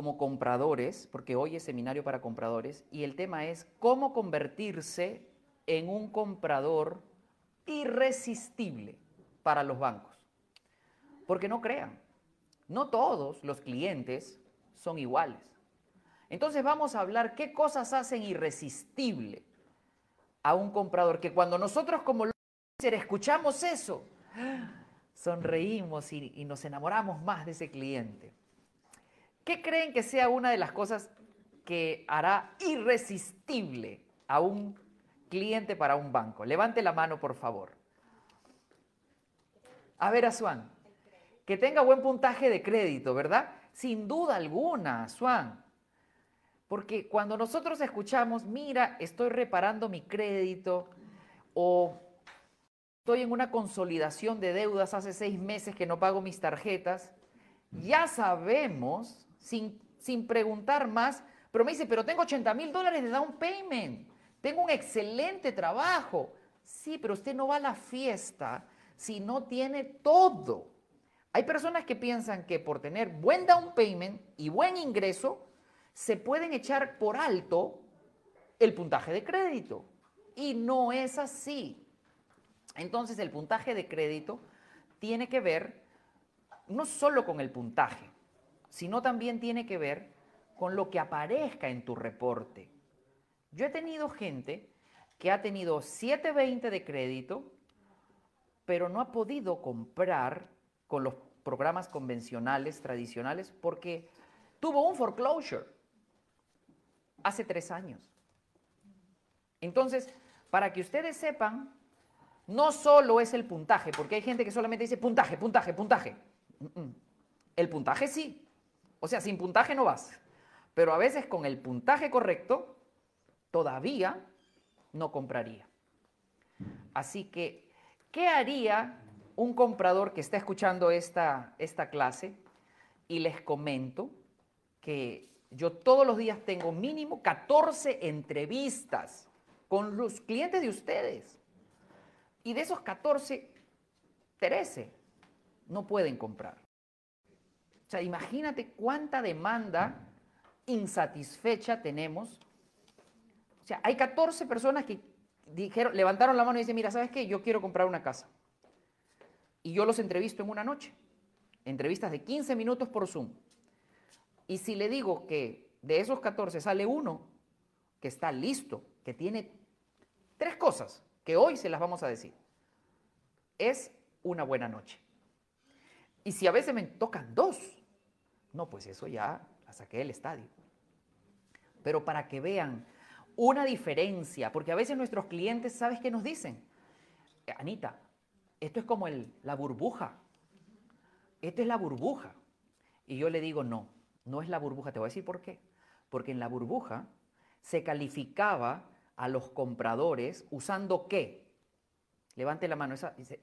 como compradores, porque hoy es seminario para compradores, y el tema es cómo convertirse en un comprador irresistible para los bancos. Porque no crean, no todos los clientes son iguales. Entonces vamos a hablar qué cosas hacen irresistible a un comprador, que cuando nosotros como escuchamos eso, sonreímos y, y nos enamoramos más de ese cliente. ¿Qué creen que sea una de las cosas que hará irresistible a un cliente para un banco? Levante la mano, por favor. A ver, Asuán, que tenga buen puntaje de crédito, ¿verdad? Sin duda alguna, Asuán. Porque cuando nosotros escuchamos, mira, estoy reparando mi crédito o estoy en una consolidación de deudas hace seis meses que no pago mis tarjetas, ya sabemos, sin, sin preguntar más, pero me dice, pero tengo 80 mil dólares de down payment, tengo un excelente trabajo. Sí, pero usted no va a la fiesta si no tiene todo. Hay personas que piensan que por tener buen down payment y buen ingreso, se pueden echar por alto el puntaje de crédito. Y no es así. Entonces el puntaje de crédito tiene que ver no solo con el puntaje, sino también tiene que ver con lo que aparezca en tu reporte. Yo he tenido gente que ha tenido 720 de crédito, pero no ha podido comprar con los programas convencionales, tradicionales, porque tuvo un foreclosure hace tres años. Entonces, para que ustedes sepan, no solo es el puntaje, porque hay gente que solamente dice puntaje, puntaje, puntaje. El puntaje sí. O sea, sin puntaje no vas. Pero a veces con el puntaje correcto, todavía no compraría. Así que, ¿qué haría un comprador que está escuchando esta, esta clase? Y les comento que yo todos los días tengo mínimo 14 entrevistas con los clientes de ustedes. Y de esos 14, 13 no pueden comprar. O sea, imagínate cuánta demanda insatisfecha tenemos. O sea, hay 14 personas que dijeron, levantaron la mano y dicen, mira, ¿sabes qué? Yo quiero comprar una casa. Y yo los entrevisto en una noche. Entrevistas de 15 minutos por Zoom. Y si le digo que de esos 14 sale uno que está listo, que tiene tres cosas que hoy se las vamos a decir, es una buena noche. Y si a veces me tocan dos, no, pues eso ya la saqué del estadio. Pero para que vean una diferencia, porque a veces nuestros clientes, ¿sabes qué nos dicen? Anita, esto es como el, la burbuja. Esto es la burbuja. Y yo le digo, no, no es la burbuja. Te voy a decir por qué. Porque en la burbuja se calificaba a los compradores usando qué? Levante la mano.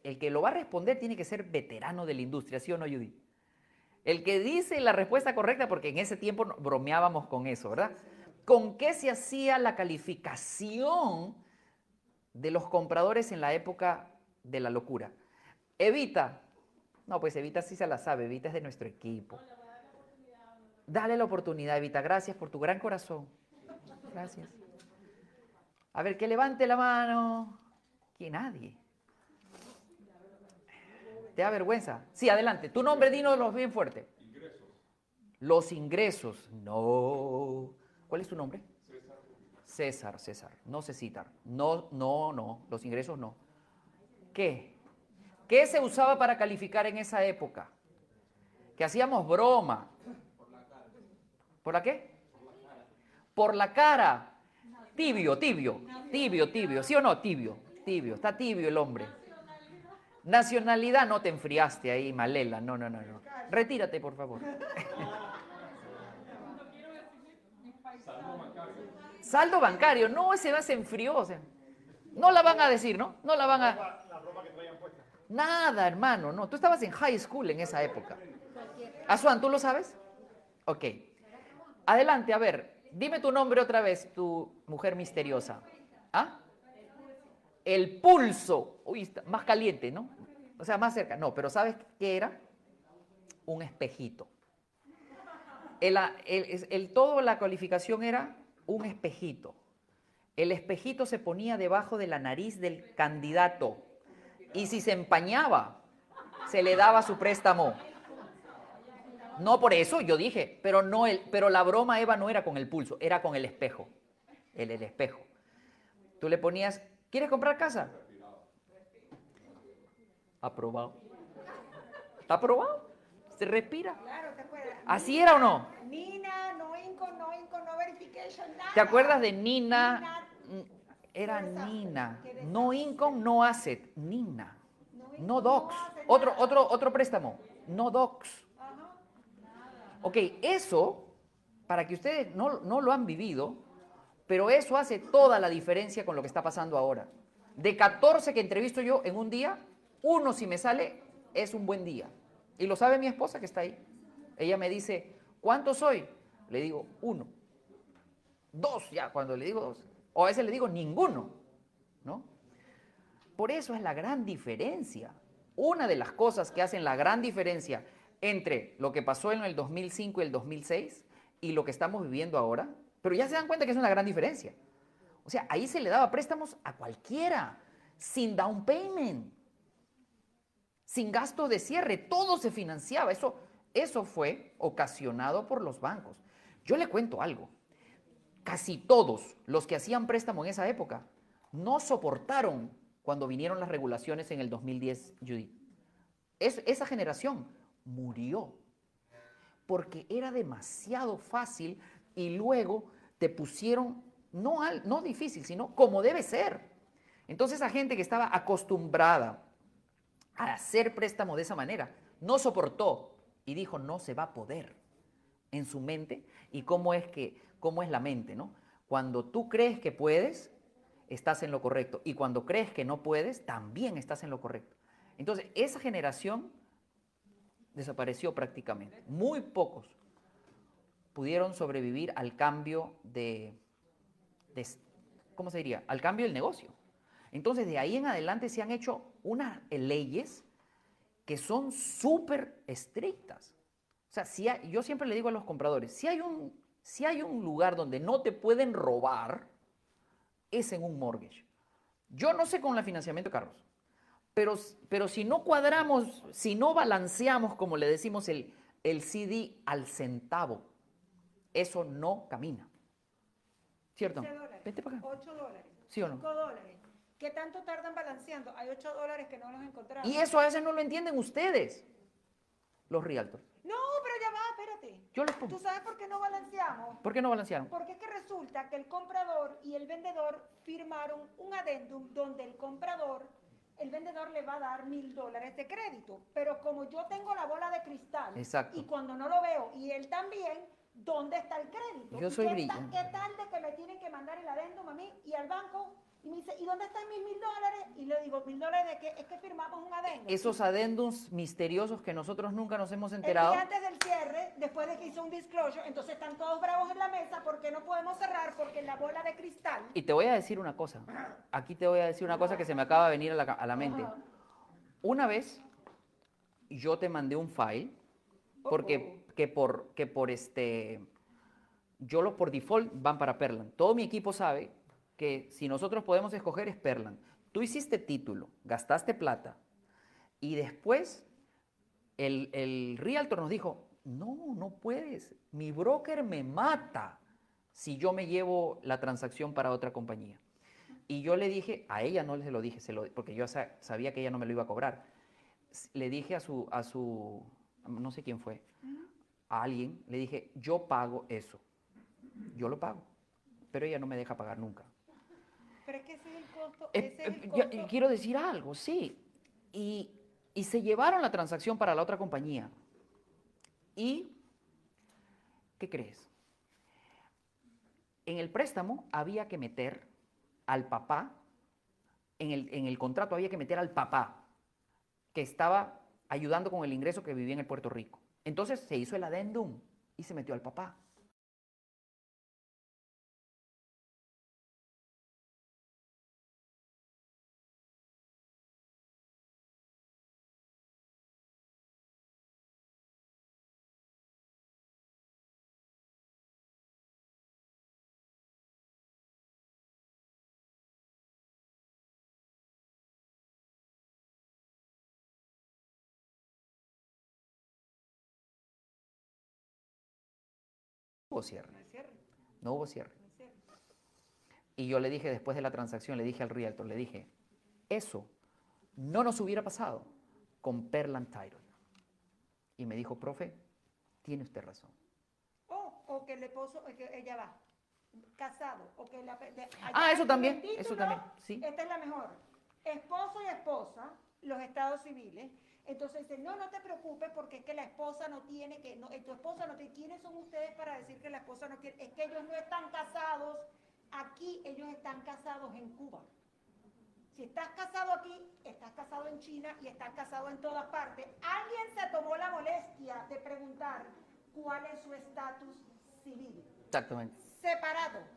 el que lo va a responder tiene que ser veterano de la industria, ¿sí o no, Judy? El que dice la respuesta correcta, porque en ese tiempo bromeábamos con eso, ¿verdad? ¿Con qué se hacía la calificación de los compradores en la época de la locura? Evita. No, pues Evita sí se la sabe, Evita es de nuestro equipo. Dale la oportunidad, Evita. Gracias por tu gran corazón. Gracias. A ver, que levante la mano. Que nadie. ¿Te da vergüenza? Sí, adelante. Tu nombre, dinos bien fuerte. Ingresos. Los ingresos. No. ¿Cuál es tu nombre? César. César, César. No César. No, no, no. Los ingresos no. ¿Qué? ¿Qué se usaba para calificar en esa época? Que hacíamos broma. ¿Por la qué? Por la cara. Tibio, tibio, tibio, tibio. ¿Sí o no? Tibio, tibio. Está tibio el hombre. Nacionalidad, no te enfriaste ahí, Malela. No, no, no, no. Retírate, por favor. Saldo bancario. No, ese va se enfrió. no la van a decir, ¿no? No la van a... Nada, hermano, no. Tú estabas en high school en esa época. Asuan, ¿tú lo sabes? Ok. Adelante, a ver, dime tu nombre otra vez, tu mujer misteriosa. ¿Ah? El pulso. Uy, más caliente, ¿no? O sea, más cerca. No, pero ¿sabes qué era? Un espejito. El, todo la calificación era un espejito. El espejito se ponía debajo de la nariz del candidato y si se empañaba, se le daba su préstamo. No por eso, yo dije, pero, no el, pero la broma, Eva, no era con el pulso, era con el espejo. El, el espejo. Tú le ponías, ¿quieres comprar casa? Aprobado. ¿Está aprobado? ¿Se respira? Claro, ¿te acuerdas? ¿Así era o no? Nina, no inco, no inco, no verification, nada. ¿Te acuerdas de Nina? Nina, Era Nina. No income, no asset. Nina. No docs. Otro, otro, otro préstamo. No docs. Ok, eso, para que ustedes no, no lo han vivido, pero eso hace toda la diferencia con lo que está pasando ahora. De 14 que entrevisto yo en un día, uno si me sale es un buen día. Y lo sabe mi esposa que está ahí. Ella me dice, ¿cuánto soy? Le digo, uno. Dos ya, cuando le digo dos. O a veces le digo ninguno, ¿no? Por eso es la gran diferencia. Una de las cosas que hacen la gran diferencia entre lo que pasó en el 2005 y el 2006 y lo que estamos viviendo ahora, pero ya se dan cuenta que es una gran diferencia. O sea, ahí se le daba préstamos a cualquiera, sin down payment, sin gastos de cierre, todo se financiaba. Eso, eso fue ocasionado por los bancos. Yo le cuento algo. Casi todos los que hacían préstamo en esa época no soportaron cuando vinieron las regulaciones en el 2010, Judith. Es- esa generación murió porque era demasiado fácil y luego te pusieron, no, al- no difícil, sino como debe ser. Entonces esa gente que estaba acostumbrada a hacer préstamo de esa manera, no soportó y dijo, no se va a poder en su mente. ¿Y cómo es, que, cómo es la mente? ¿no? Cuando tú crees que puedes, estás en lo correcto. Y cuando crees que no puedes, también estás en lo correcto. Entonces, esa generación desapareció prácticamente. Muy pocos pudieron sobrevivir al cambio de- ¿cómo se diría? Al cambio del negocio. Entonces, de ahí en adelante se han hecho unas leyes que son súper estrictas. O sea, si hay- yo siempre le digo a los compradores, si hay, un, si hay un lugar donde no te pueden robar, es en un mortgage. Yo no sé con el financiamiento de carros, pero, pero si no cuadramos, si no balanceamos, como le decimos, el, el CD al centavo, eso no camina. ¿Cierto? 15 dólares, Vete para acá. 8 dólares, ¿Sí o no? 5 dólares. ¿Qué tanto tardan balanceando? Hay 8 dólares que no los encontramos. Y eso a veces no lo entienden ustedes, los realtors. No, pero ya va, espérate. Yo les pongo. ¿Tú sabes por qué no balanceamos? ¿Por qué no balancearon? Porque es que resulta que el comprador y el vendedor firmaron un adendum donde el comprador, el vendedor le va a dar mil dólares de crédito. Pero como yo tengo la bola de cristal Exacto. y cuando no lo veo y él también, ¿dónde está el crédito? Yo ¿Y soy qué. ¿Qué tal de que me tienen que mandar el adendum a mí y al banco? Y me dice, ¿y dónde están mis mil dólares? Y le digo, ¿mil dólares de qué? Es que firmamos un adendum. Esos adendums misteriosos que nosotros nunca nos hemos El enterado. día antes del cierre, después de que hizo un disclosure, entonces están todos bravos en la mesa porque no podemos cerrar porque la bola de cristal. Y te voy a decir una cosa. Aquí te voy a decir una cosa que se me acaba de venir a la, a la mente. Una vez yo te mandé un file porque que por que por este yo los por default van para Perlan. Todo mi equipo sabe que si nosotros podemos escoger es Perlan. Tú hiciste título, gastaste plata y después el, el realtor nos dijo, no, no puedes, mi broker me mata si yo me llevo la transacción para otra compañía. Y yo le dije, a ella no se lo dije, se lo, porque yo sa- sabía que ella no me lo iba a cobrar. Le dije a su, a su, no sé quién fue, a alguien, le dije, yo pago eso, yo lo pago, pero ella no me deja pagar nunca. Pero es que ese es el costo. Eh, ese es el eh, ya- costo. quiero decir algo, sí. Y, y se llevaron la transacción para la otra compañía. ¿Y qué crees? En el préstamo había que meter al papá, en el, en el contrato había que meter al papá, que estaba ayudando con el ingreso que vivía en el Puerto Rico. Entonces se hizo el adendum y se metió al papá. Hubo cierre. No hay cierre, No hubo cierre. Y yo le dije después de la transacción, le dije al realtor, le dije, eso no nos hubiera pasado con Perland Title. Y me dijo, profe, tiene usted razón. O, o que el esposo, que ella va casado, o que la, de- Ah, eso también, eso también, sí. Esta es la mejor. Esposo y esposa, los estados civiles. Entonces dice, no, no te preocupes porque es que la esposa no tiene que, no, eh, tu esposa no tiene, ¿quiénes son ustedes para decir que la esposa no quiere? Es que ellos no están casados aquí, ellos están casados en Cuba. Si estás casado aquí, estás casado en China y estás casado en todas partes. Alguien se tomó la molestia de preguntar cuál es su estatus civil. Exactamente. Separado.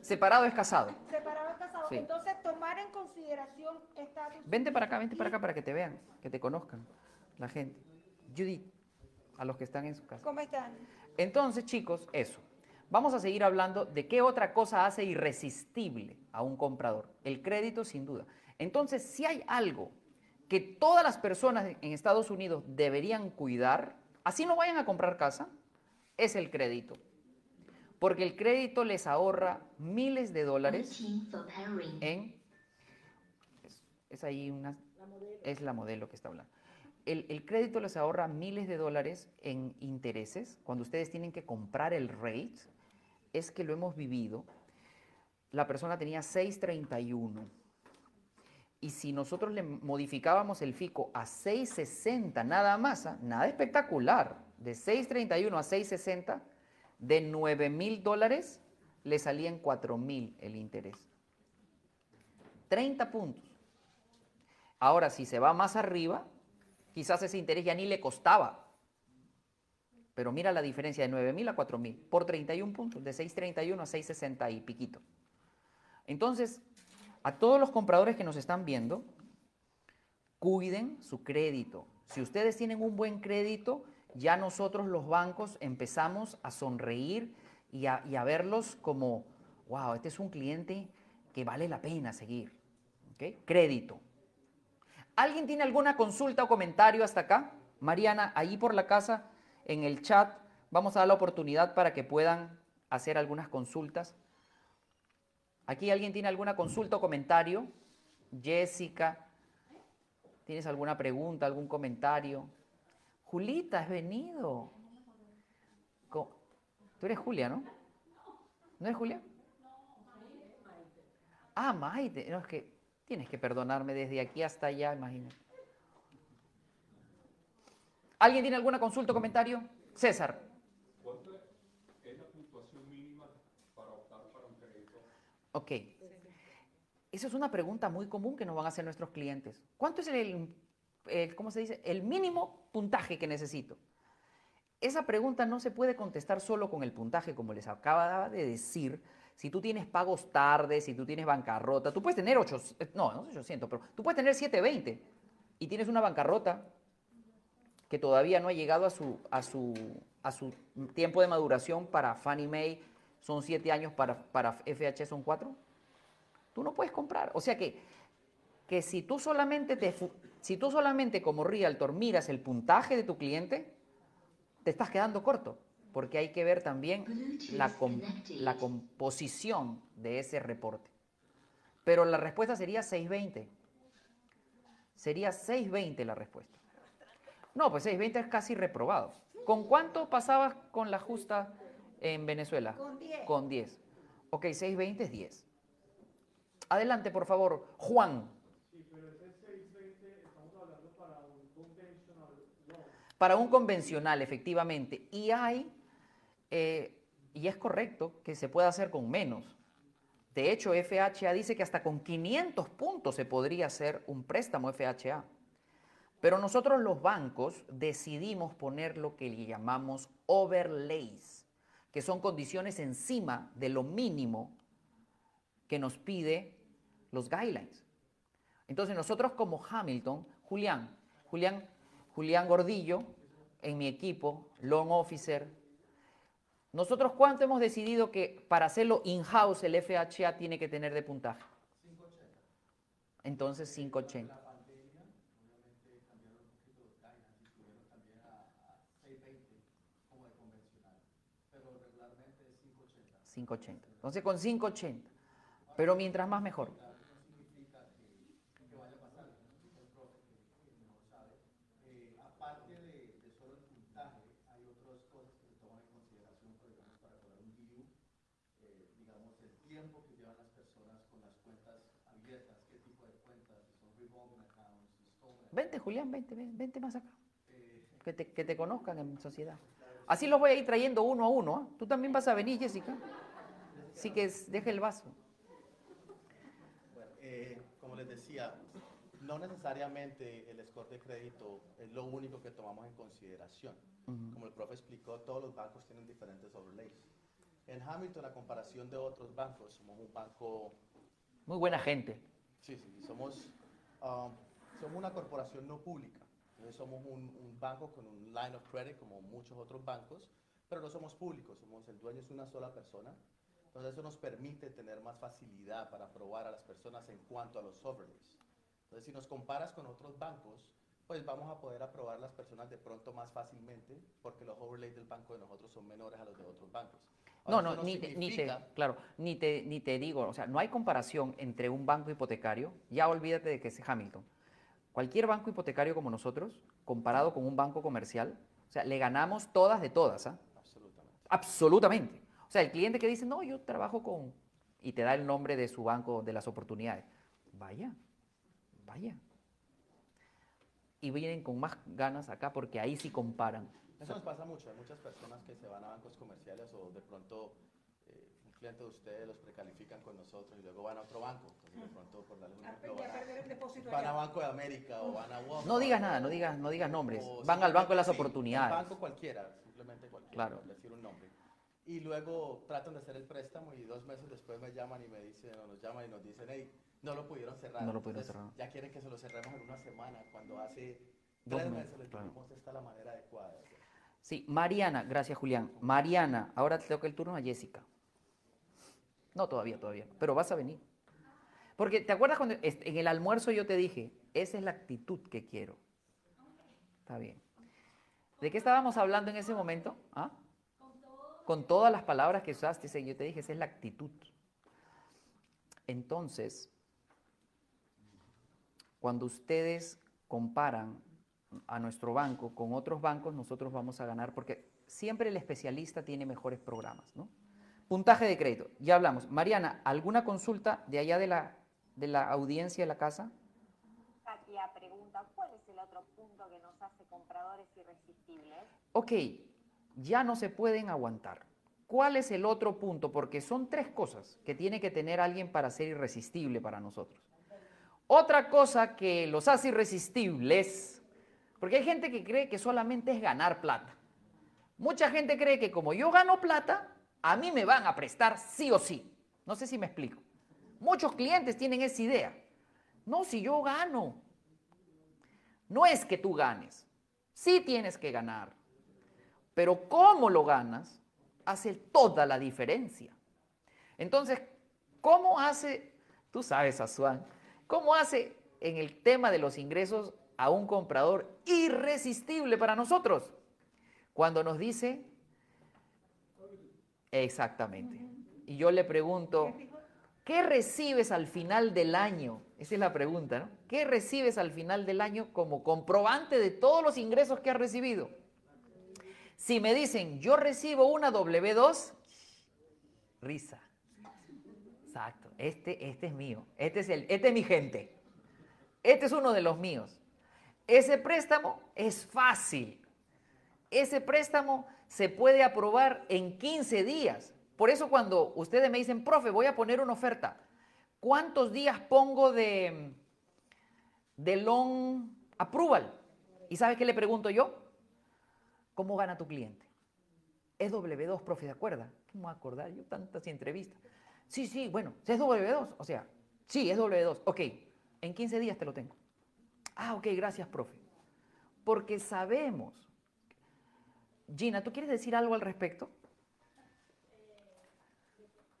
Separado es casado. Separado es casado. Sí. Entonces, tomar en consideración estatus Vente para acá, vente para acá para que te vean, que te conozcan la gente. Judith, a los que están en su casa. ¿Cómo están? Entonces, chicos, eso. Vamos a seguir hablando de qué otra cosa hace irresistible a un comprador. El crédito, sin duda. Entonces, si hay algo que todas las personas en Estados Unidos deberían cuidar, así no vayan a comprar casa, es el crédito. Porque el crédito les ahorra miles de dólares en... Es, es ahí una... Es la modelo que está hablando. El, el crédito les ahorra miles de dólares en intereses cuando ustedes tienen que comprar el rate. Es que lo hemos vivido. La persona tenía 631. Y si nosotros le modificábamos el FICO a 660 nada más, ¿ah? nada espectacular, de 631 a 660, de 9 mil dólares le salían 4 mil el interés. 30 puntos. Ahora, si se va más arriba, quizás ese interés ya ni le costaba. Pero mira la diferencia de 9 mil a 4 mil por 31 puntos, de 631 a 660 y piquito. Entonces, a todos los compradores que nos están viendo, cuiden su crédito. Si ustedes tienen un buen crédito, ya nosotros los bancos empezamos a sonreír y a, verlos como, wow, este es un cliente que vale la pena seguir. ¿Ok? Crédito. ¿Alguien tiene alguna consulta o comentario hasta acá? Mariana, ahí por la casa, en el chat, vamos a dar la oportunidad para que puedan hacer algunas consultas. ¿Aquí alguien tiene alguna consulta o comentario? Jessica, ¿tienes alguna pregunta, algún comentario? Julita, has venido. Tú eres Julia, ¿no? ¿No eres Julia? Ah, Maite. No, es que tienes que perdonarme desde aquí hasta allá, imagínate. ¿Alguien tiene alguna consulta o comentario? César. ¿Cuánto es la puntuación mínima para optar para un crédito? Ok. Esa es una pregunta muy común que nos van a hacer nuestros clientes. ¿Cuánto es el, el- ¿cómo se dice? El mínimo puntaje que necesito. Esa pregunta no se puede contestar solo con el puntaje, como les acaba de decir. Si tú tienes pagos tardes, si tú tienes bancarrota, tú puedes tener 8, no, no sé 800, pero tú puedes tener 720 y tienes una bancarrota que todavía no ha llegado a su, a su, a su tiempo de maduración para Fannie Mae, son 7 años, para, para FH son 4 tú no puedes comprar. O sea que, que si tú solamente te, si tú solamente como realtor miras el puntaje de tu cliente, te estás quedando corto, porque hay que ver también la, com- la composición de ese reporte. Pero la respuesta sería 620. Sería 620 la respuesta. No, pues 620 es casi reprobado. ¿Con cuánto pasabas con la justa en Venezuela? Con 10. Con 10. Ok, 620 es 10. Adelante, por favor, Juan. Para un convencional, efectivamente. Y hay, eh, y es correcto, que se puede hacer con menos. De hecho, FHA dice que hasta con 500 puntos se podría hacer un préstamo FHA. Pero nosotros los bancos decidimos poner lo que le llamamos overlays, que son condiciones encima de lo mínimo que nos pide los guidelines. Entonces nosotros como Hamilton, Julián, Julián, Julián Gordillo, en mi equipo, loan officer, nosotros cuánto hemos decidido que para hacerlo in-house el FHA tiene que tener de puntaje. 580. Entonces 580. 580. Entonces con 580. Pero mientras más mejor. Eh, aparte de, de solo el puntaje, hay otras cosas que se toman en consideración, por ejemplo, para cobrar un DU, eh, digamos, el tiempo que llevan las personas con las cuentas abiertas, qué tipo de cuentas, si son revolving accounts, installment Vente, Julián, vente, ven- vente más acá. Que te, que te conozcan en sociedad. Así los voy a ir trayendo uno a uno. ¿ah? Tú también vas a venir, Jessica. Así que es- deja el vaso. Bueno, eh, como les decía, no necesariamente el score de crédito es lo único que tomamos en consideración. Como el profe explicó, todos los bancos tienen diferentes overlays. En Hamilton, a comparación de otros bancos, somos un banco, Muy buena gente. sí, sí, somos, um, somos una corporación no pública. Entonces somos un, un banco con un line of credit como muchos otros bancos, pero no somos públicos, somos, el dueño es una sola persona. Entonces eso nos permite tener más facilidad para aprobar a las personas en cuanto a los overlays. Entonces si nos comparas con otros bancos, pues vamos a poder aprobar a las personas de pronto más fácilmente porque los overlays del banco de nosotros son menores a los de otros bancos. No, Ahora, no, esto ni te, ni te, claro, ni te, ni te digo, o sea, no hay comparación entre un banco hipotecario, ya olvídate de que es Hamilton. Cualquier banco hipotecario como nosotros, comparado con un banco comercial, o sea, le ganamos todas de todas, ¿ah? Absolutamente. Absolutamente. O sea, el cliente que dice, no, yo trabajo con, y te da el nombre de su banco de las oportunidades. Vaya, vaya. Y vienen con más ganas acá porque ahí sí comparan. Eso nos pasa mucho. Hay muchas personas que se van a bancos comerciales o de pronto eh, un cliente de ustedes los precalifican con nosotros y luego van a otro banco. Entonces, de pronto, por darle un A, ejemplo, a van a, van a. Banco de América o van a Walmart. No digas nada, no digas, no digas nombres. o Van al banco de las sí, oportunidades. banco cualquiera, simplemente cualquiera, Claro. decir un nombre. Y luego tratan de hacer el préstamo y dos meses después me llaman y me dicen, o nos llaman y nos dicen, hey, no lo pudieron cerrar. No lo pudieron Entonces, cerrar. Ya quieren que se lo cerremos en una semana, cuando hace Dos tres meses, les claro. dijimos esta es la manera adecuada. de hacerlo". Sí, Mariana, gracias Julián. Mariana, ahora te toca el turno a Jessica. No, todavía, todavía. Pero vas a venir. Porque, ¿te acuerdas cuando en el almuerzo yo te dije, esa es la actitud que quiero? Está bien. ¿De qué estábamos hablando en ese momento? ¿Ah? Con todas las palabras que usaste, yo te dije, esa es la actitud. Entonces, cuando ustedes comparan a nuestro banco con otros bancos, nosotros vamos a ganar porque siempre el especialista tiene mejores programas, ¿no? Puntaje de crédito, ya hablamos. Mariana, ¿alguna consulta de allá de la, de la audiencia de la casa? Katia pregunta, ¿cuál es el otro punto que nos hace compradores irresistibles? Ok, ya no se pueden aguantar. ¿Cuál es el otro punto? Porque son tres cosas que tiene que tener alguien para ser irresistible para nosotros. Otra cosa que los hace irresistibles, porque hay gente que cree que solamente es ganar plata. Mucha gente cree que como yo gano plata, a mí me van a prestar sí o sí. No sé si me explico. Muchos clientes tienen esa idea. No, si yo gano. No es que tú ganes. Sí tienes que ganar. Pero cómo lo ganas hace toda la diferencia. Entonces, ¿cómo hace, tú sabes, Azuán, cómo hace en el tema de los ingresos a un comprador irresistible para nosotros? Cuando nos dice, exactamente. Y yo le pregunto, ¿qué recibes al final del año? Esa es la pregunta, ¿no? ¿Qué recibes al final del año como comprobante de todos los ingresos que has recibido? Si me dicen, yo recibo una W2, risa. Exacto, este, este es mío, este es, el, este es mi gente, este es uno de los míos. Ese préstamo es fácil, ese préstamo se puede aprobar en 15 días. Por eso cuando ustedes me dicen, profe, voy a poner una oferta, ¿cuántos días pongo de, de loan approval? ¿Y sabe qué le pregunto yo? ¿Cómo gana tu cliente? Es W2, profe, ¿de acuerdo? ¿Cómo voy a acordar yo tantas entrevistas? Sí, sí, bueno, es W2, o sea, sí, es W2. Ok, en 15 días te lo tengo. Ah, ok, gracias, profe. Porque sabemos. Gina, ¿tú quieres decir algo al respecto?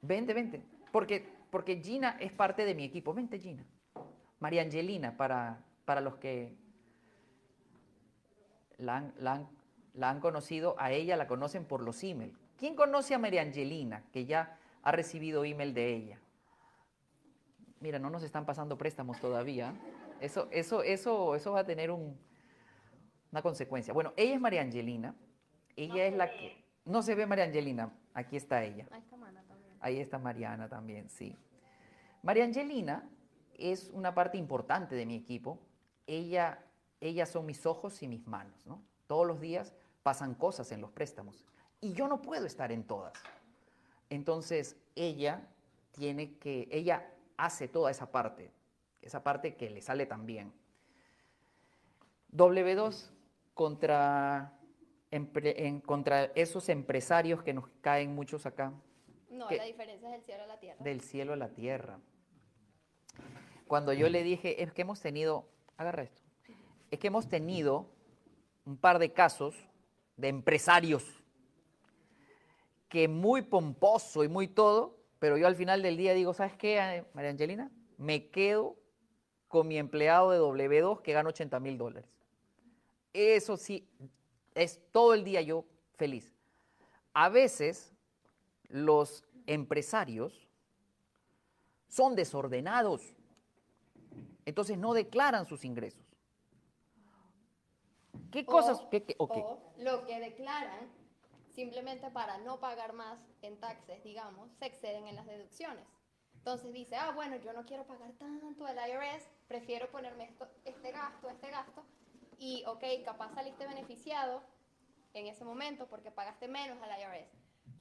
Vente, vente. Porque, porque Gina es parte de mi equipo. Vente, Gina. María Angelina, para, para los que la han, la han- conocido, a ella la conocen por los emails. ¿Quién conoce a María Angelina? Que ya ha recibido email de ella. Mira, no nos están pasando préstamos todavía. Eso, eso, eso, eso va a tener un- una consecuencia. Bueno, ella es María Angelina. Ella No es la ve. que... No se ve María Angelina. Aquí está ella. Ahí está Mana también. Ahí está Mariana también, sí. María Angelina es una parte importante de mi equipo. Ella, ellas son mis ojos y mis manos, ¿no? Todos los días pasan cosas en los préstamos y yo no puedo estar en todas. Entonces, ella tiene que, ella hace toda esa parte, esa parte que le sale tan bien. W2 contra, en- contra esos empresarios que nos caen muchos acá, No, la diferencia es del cielo a la tierra. del cielo a la tierra. Cuando yo le dije, es que hemos tenido, agarra esto, es que hemos tenido un par de casos de empresarios que muy pomposo y muy todo, pero yo al final del día digo, ¿sabes qué, eh, María Angelina? Me quedo con mi empleado de W2 que gana 80 mil dólares. Eso sí, es todo el día yo feliz. A veces los empresarios son desordenados, entonces no declaran sus ingresos. ¿Qué cosas? O- lo que declaran, simplemente para no pagar más en taxes, digamos, se exceden en las deducciones. Entonces dice, ah, bueno, yo no quiero pagar tanto al IRS, prefiero ponerme esto, este gasto, este gasto, y ok, capaz saliste beneficiado en ese momento porque pagaste menos al IRS.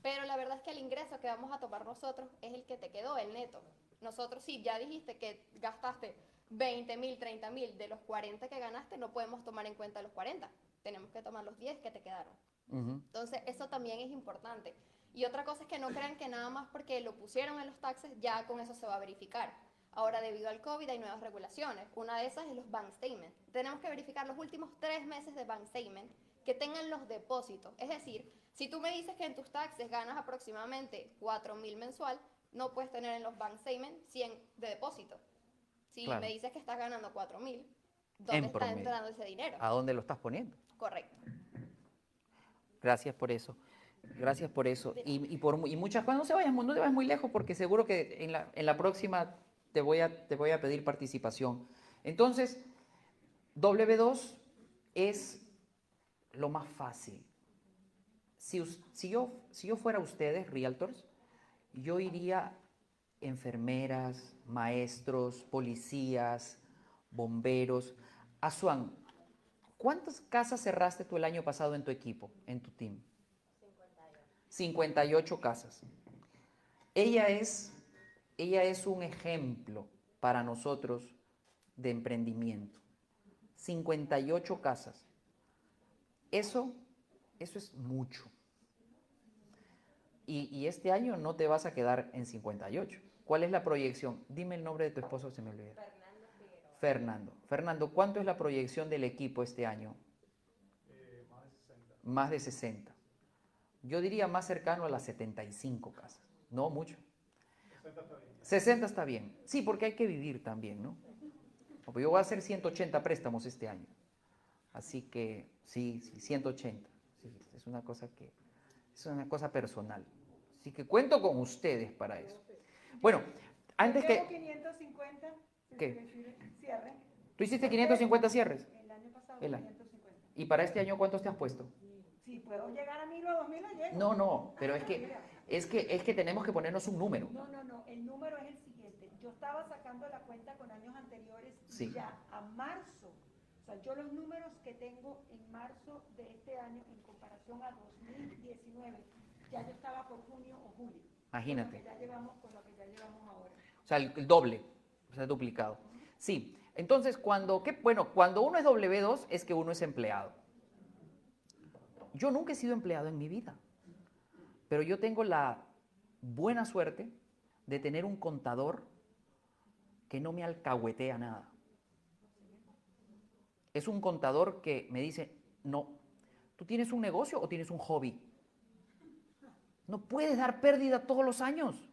Pero la verdad es que el ingreso que vamos a tomar nosotros es el que te quedó, el neto. Nosotros, si ya dijiste que gastaste 20 mil, 30 mil de los 40 que ganaste, no podemos tomar en cuenta los 40. Tenemos que tomar los 10 que te quedaron. Ujú. Entonces, eso también es importante. Y otra cosa es que no crean que nada más porque lo pusieron en los taxes, ya con eso se va a verificar. Ahora, debido al COVID, hay nuevas regulaciones. Una de esas es los bank statements. Tenemos que verificar los últimos tres meses de bank statement que tengan los depósitos. Es decir, si tú me dices que en tus taxes ganas aproximadamente 4 mil mensual, no puedes tener en los bank statements 100 de depósito. Si Claro. me dices que estás ganando 4 mil, ¿dónde En está promedio. entrando ese dinero? ¿A dónde lo estás poniendo? Correcto. Gracias por eso. Gracias por eso. Y, y por, y muchas cosas. No se vayas, no te vayas muy lejos porque seguro que en la, en la próxima te voy, a, te voy a pedir participación. Entonces, W2 es lo más fácil. Si, si yo, si yo fuera ustedes, realtors, yo iría enfermeras, maestros, policías, bomberos. Asuan, ¿cuántas casas cerraste tú el año pasado en tu equipo, en tu team? 58 casas. Ella es, ella es un ejemplo para nosotros de emprendimiento. 58 casas. Eso, eso es mucho. Y, y este año no te vas a quedar en 58. ¿Cuál es la proyección? Dime el nombre de tu esposo, se me olvidó. Fernando. Fernando, ¿cuánto es la proyección del equipo este año? Más de 60. Yo diría más cercano a las 75 casas. No mucho. 60 está bien. Sí, porque hay que vivir también, ¿no? Porque yo voy a hacer 180 préstamos este año. Así que sí, sí 180. Sí, es una cosa que es una cosa personal. Así que cuento con ustedes para eso. Bueno, antes que 550 ¿Qué? cierre. tú hiciste 550 cierres El año pasado El año. 550. y para este año cuántos te has puesto? Si puedo llegar a 1000 o a 2000 lo llego. No, no, pero es que es que es que tenemos que ponernos un número. No, no, no, el número es el siguiente. Yo estaba sacando la cuenta con años anteriores y Sí. ya a marzo. O sea, yo los números que tengo en marzo de este año en comparación a 2019, ya yo estaba por junio o julio. Imagínate. Con lo que ya llevamos, con lo que ya llevamos ahora. O sea, el, el doble, o sea, duplicado. Sí, entonces cuando, ¿qué? bueno, cuando uno es W2 es que uno es empleado. Yo nunca he sido empleado en mi vida, pero yo tengo la buena suerte de tener un contador que no me alcahuetea nada. Es un contador que me dice, no, ¿tú tienes un negocio o tienes un hobby? No puedes dar pérdida todos los años.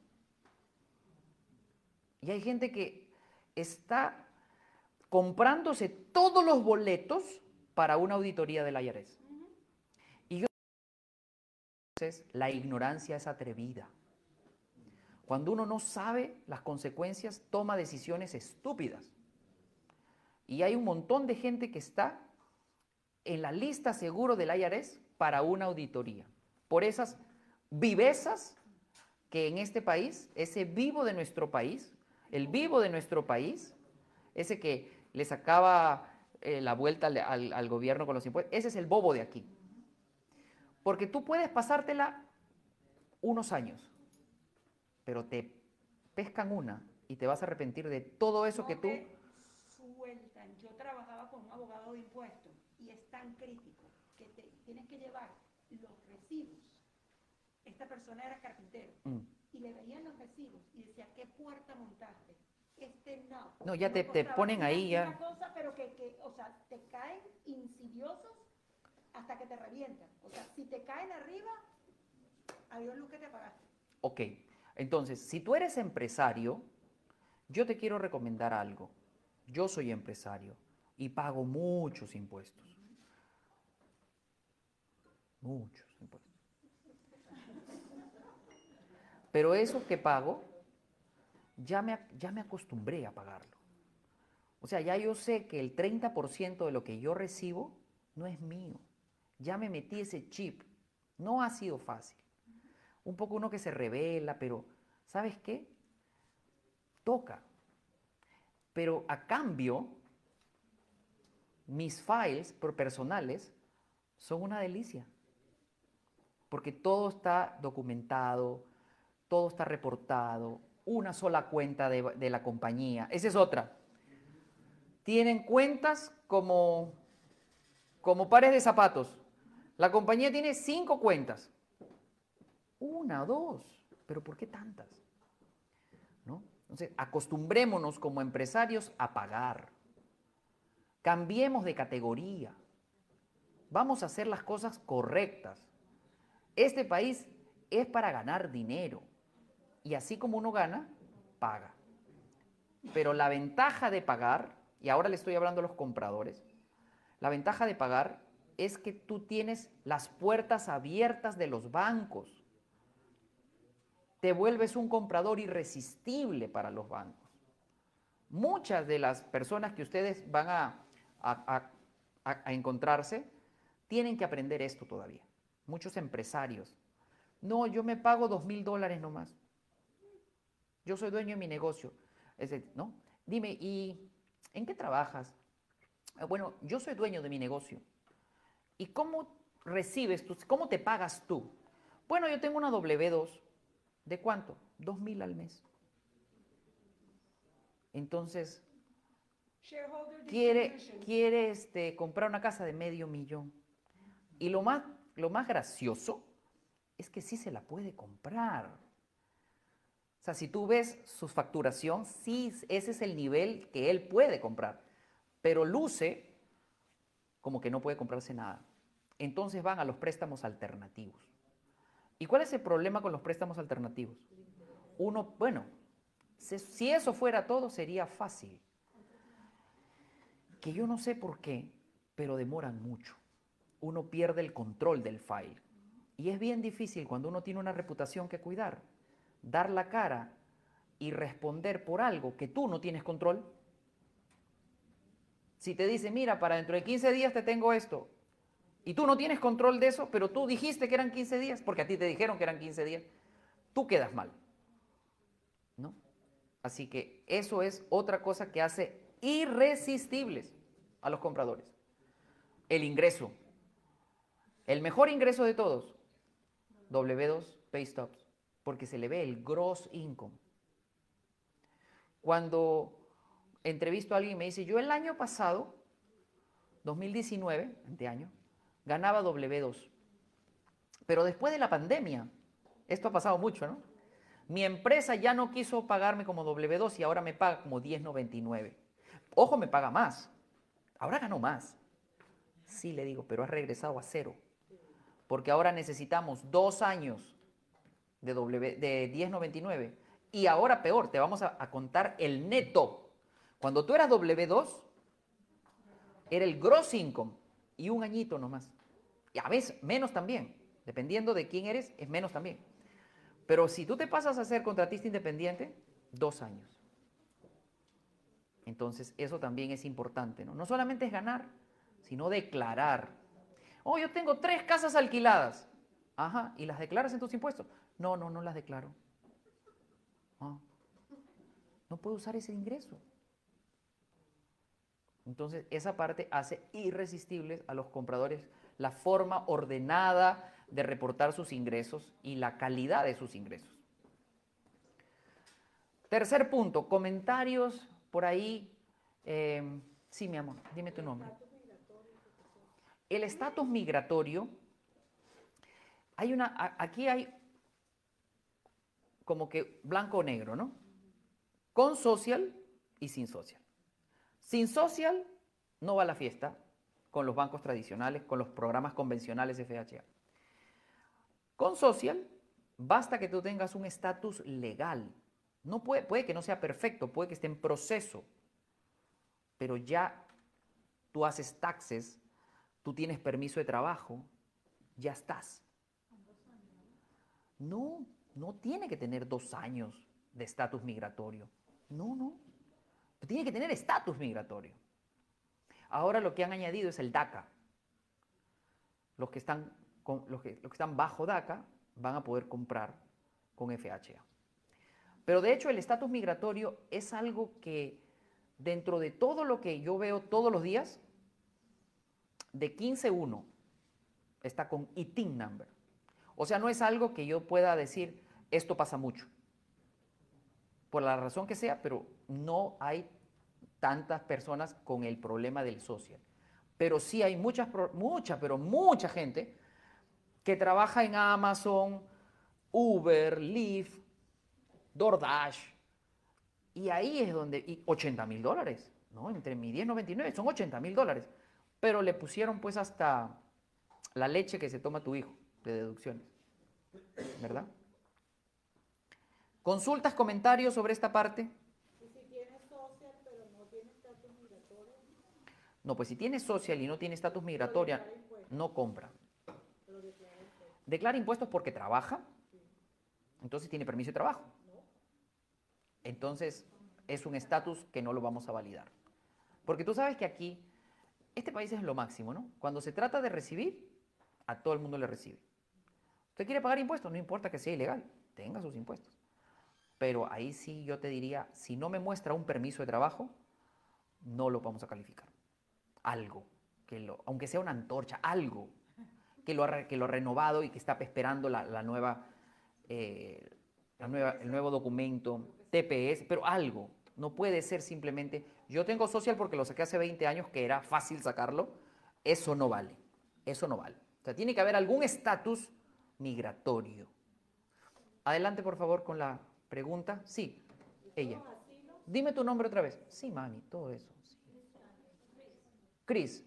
Y hay gente que está comprándose todos los boletos para una auditoría del IRS. La ignorancia es atrevida. Cuando uno no sabe las consecuencias, toma decisiones estúpidas. Y hay un montón de gente que está en la lista seguro del IRS para una auditoría. Por esas vivezas que en este país, ese vivo de nuestro país, el vivo de nuestro país, ese que le sacaba eh, la vuelta al- al gobierno con los impuestos, ese es el bobo de aquí. Porque tú puedes pasártela unos años, pero te pescan una y te vas a arrepentir de todo eso No que tú... te sueltan. Yo trabajaba con un abogado de impuestos y es tan crítico que te tienes que llevar los recibos. Esta persona era carpintero Mm. y le veían los recibos y decía, ¿qué puerta montaste? Este no. No, ya te- te ponen ahí ya. Una cosa, pero que, que, o sea, te caen insidiosos hasta que te revientan. O sea, si te caen arriba, adiós luz que te apagaste. Ok, entonces, si tú eres empresario, yo te quiero recomendar algo. Yo soy empresario y pago muchos impuestos. Muchos impuestos. Pero eso que pago, ya me, ya me acostumbré a pagarlo. O sea, ya yo sé que el 30% de lo que yo recibo no es mío. Ya me metí ese chip. No ha sido fácil un poco uno que se revela, pero ¿sabes qué? Toca. Pero a cambio, mis files por personales son una delicia. Porque todo está documentado, todo está reportado, una sola cuenta de, de la compañía. Esa es otra. Tienen cuentas como, como pares de zapatos. La compañía tiene cinco cuentas. Una, dos, pero ¿por qué tantas? ¿No? Entonces, acostumbrémonos como empresarios a pagar. Cambiemos de categoría. Vamos a hacer las cosas correctas. Este país es para ganar dinero. Y así como uno gana, paga. Pero la ventaja de pagar, y ahora le estoy hablando a los compradores, la ventaja de pagar es que tú tienes las puertas abiertas de los bancos te vuelves un comprador irresistible para los bancos. Muchas de las personas que ustedes van a, a- a- encontrarse tienen que aprender esto todavía. Muchos empresarios. No, yo me pago dos mil dólares nomás. Yo soy dueño de mi negocio. ¿no? Dime, ¿y en qué trabajas? "Ah, Bueno, yo soy dueño de mi negocio. ¿Y cómo recibes tú? ¿Cómo te pagas tú? Bueno, yo tengo una W2. ¿De cuánto? Dos mil al mes. Entonces, quiere, quiere este, comprar una casa de medio millón. Y lo más, lo más gracioso es que sí se la puede comprar. O sea, si tú ves su facturación, sí, ese es el nivel que él puede comprar. Pero luce como que no puede comprarse nada. Entonces van a los préstamos alternativos. ¿Y cuál es el problema con los préstamos alternativos? Uno, bueno, si eso fuera todo, sería fácil. Que yo no sé por qué, pero demoran mucho. Uno pierde el control del file. Y es bien difícil cuando uno tiene una reputación que cuidar, dar la cara y responder por algo que tú no tienes control. Si te dice, mira, para dentro de 15 días te tengo esto, y tú no tienes control de eso, pero tú dijiste que eran 15 días, porque a ti te dijeron que eran 15 días, tú quedas mal. ¿No? Así que eso es otra cosa que hace irresistibles a los compradores. El ingreso. El mejor ingreso de todos. W2 Pay Stops. Porque se le ve el gross income. Cuando entrevisto a alguien y me dice, yo el año pasado, 2019, de año, ganaba W2. Pero después de la pandemia, esto ha pasado mucho, ¿no? Mi empresa ya no quiso pagarme como W2 y ahora me paga como 10.99. Ojo, me paga más. Ahora gano más. Sí, le digo, pero has regresado a cero. Porque ahora necesitamos dos años de, w, de 10.99. Y ahora peor, te vamos a contar el neto. Cuando tú eras W2, era el gross income y un añito nomás. Y a veces menos también. Dependiendo de quién eres, es menos también. Pero si tú te pasas a ser contratista independiente, dos años. Entonces, eso también es importante, ¿no? No solamente es ganar, sino declarar. Oh, yo tengo tres casas alquiladas. Ajá, ¿y las declaras en tus impuestos? No, no, no las declaro. Ah, no puedo usar ese ingreso. Entonces, esa parte hace irresistibles a los compradores la forma ordenada de reportar sus ingresos y la calidad de sus ingresos. Tercer punto, comentarios por ahí. eh, sí, mi amor, dime tu nombre. El estatus migratorio, hay una, aquí hay como que blanco o negro, ¿no? Con social y sin social. Sin social no va a la fiesta con los bancos tradicionales, con los programas convencionales FHA. Con social basta que tú tengas un estatus legal. No puede, puede que no sea perfecto, puede que esté en proceso, pero ya tú haces taxes, tú tienes permiso de trabajo, ya estás. No, no tiene que tener dos años de estatus migratorio. No, no. Tiene que tener estatus migratorio. Ahora lo que han añadido es el DACA. Los que están, con- los que, los que están bajo DACA van a poder comprar con FHA. Pero de hecho el estatus migratorio es algo que dentro de todo lo que yo veo todos los días, de 15.1 está con ITIN number. O sea, no es algo que yo pueda decir, esto pasa mucho. Por la razón que sea, pero no hay tantas personas con el problema del social. Pero sí hay muchas, mucha, pero mucha gente que trabaja en Amazon, Uber, Lyft, DoorDash. Y ahí es donde, y 80 mil dólares, ¿no? Entre mi 10.99 son 80 mil dólares. Pero le pusieron pues hasta la leche que se toma tu hijo de deducciones, ¿verdad? Consultas, comentarios sobre esta parte. No, pues si tiene social y no tiene estatus migratorio, no compra. Declara impuestos porque trabaja, entonces tiene permiso de trabajo. Entonces es un estatus que no lo vamos a validar. Porque tú sabes que aquí, este país es lo máximo, ¿no? Cuando se trata de recibir, a todo el mundo le recibe. ¿Usted quiere pagar impuestos? No importa que sea ilegal, tenga sus impuestos. Pero ahí sí yo te diría, si no me muestra un permiso de trabajo, no lo vamos a calificar. Algo, que lo, aunque sea una antorcha, algo que lo ha, que lo ha renovado y que está esperando la, eh, nueva, el nuevo documento, TPS, pero algo. No puede ser simplemente, yo tengo social porque lo saqué hace 20 años, que era fácil sacarlo. Eso no vale. Eso no vale. O sea, tiene que haber algún estatus migratorio. Adelante, por favor, con la pregunta. Sí, ella. Dime tu nombre otra vez. Sí, mami, todo eso. Cris.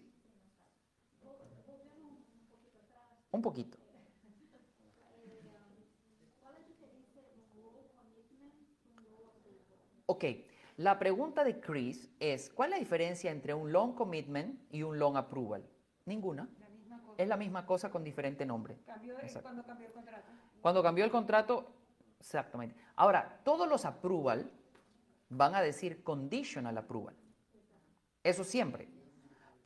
Un poquito. Ok, la pregunta de Chris es, ¿cuál es la diferencia entre un loan commitment y un loan approval? Ninguna. La misma cosa. Es la misma cosa con diferente nombre. Cambió cuando cambió el contrato. Cuando cambió el contrato, exactamente. Ahora, todos los approval van a decir conditional approval. Eso siempre.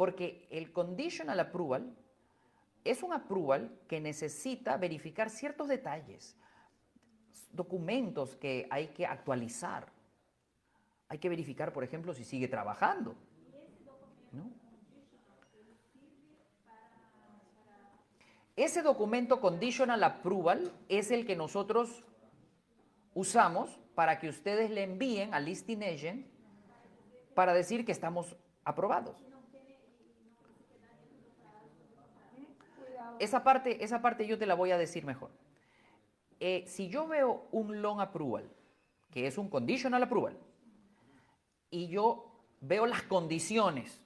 Porque el conditional approval es un approval que necesita verificar ciertos detalles, documentos que hay que actualizar. Hay que verificar, por ejemplo, si sigue trabajando. Ese documento conditional approval es el que nosotros usamos para que ustedes le envíen al listing agent para decir que estamos aprobados. Esa parte, esa parte yo te la voy a decir mejor. Eh, si yo veo un loan approval, que es un conditional approval, y yo veo las condiciones,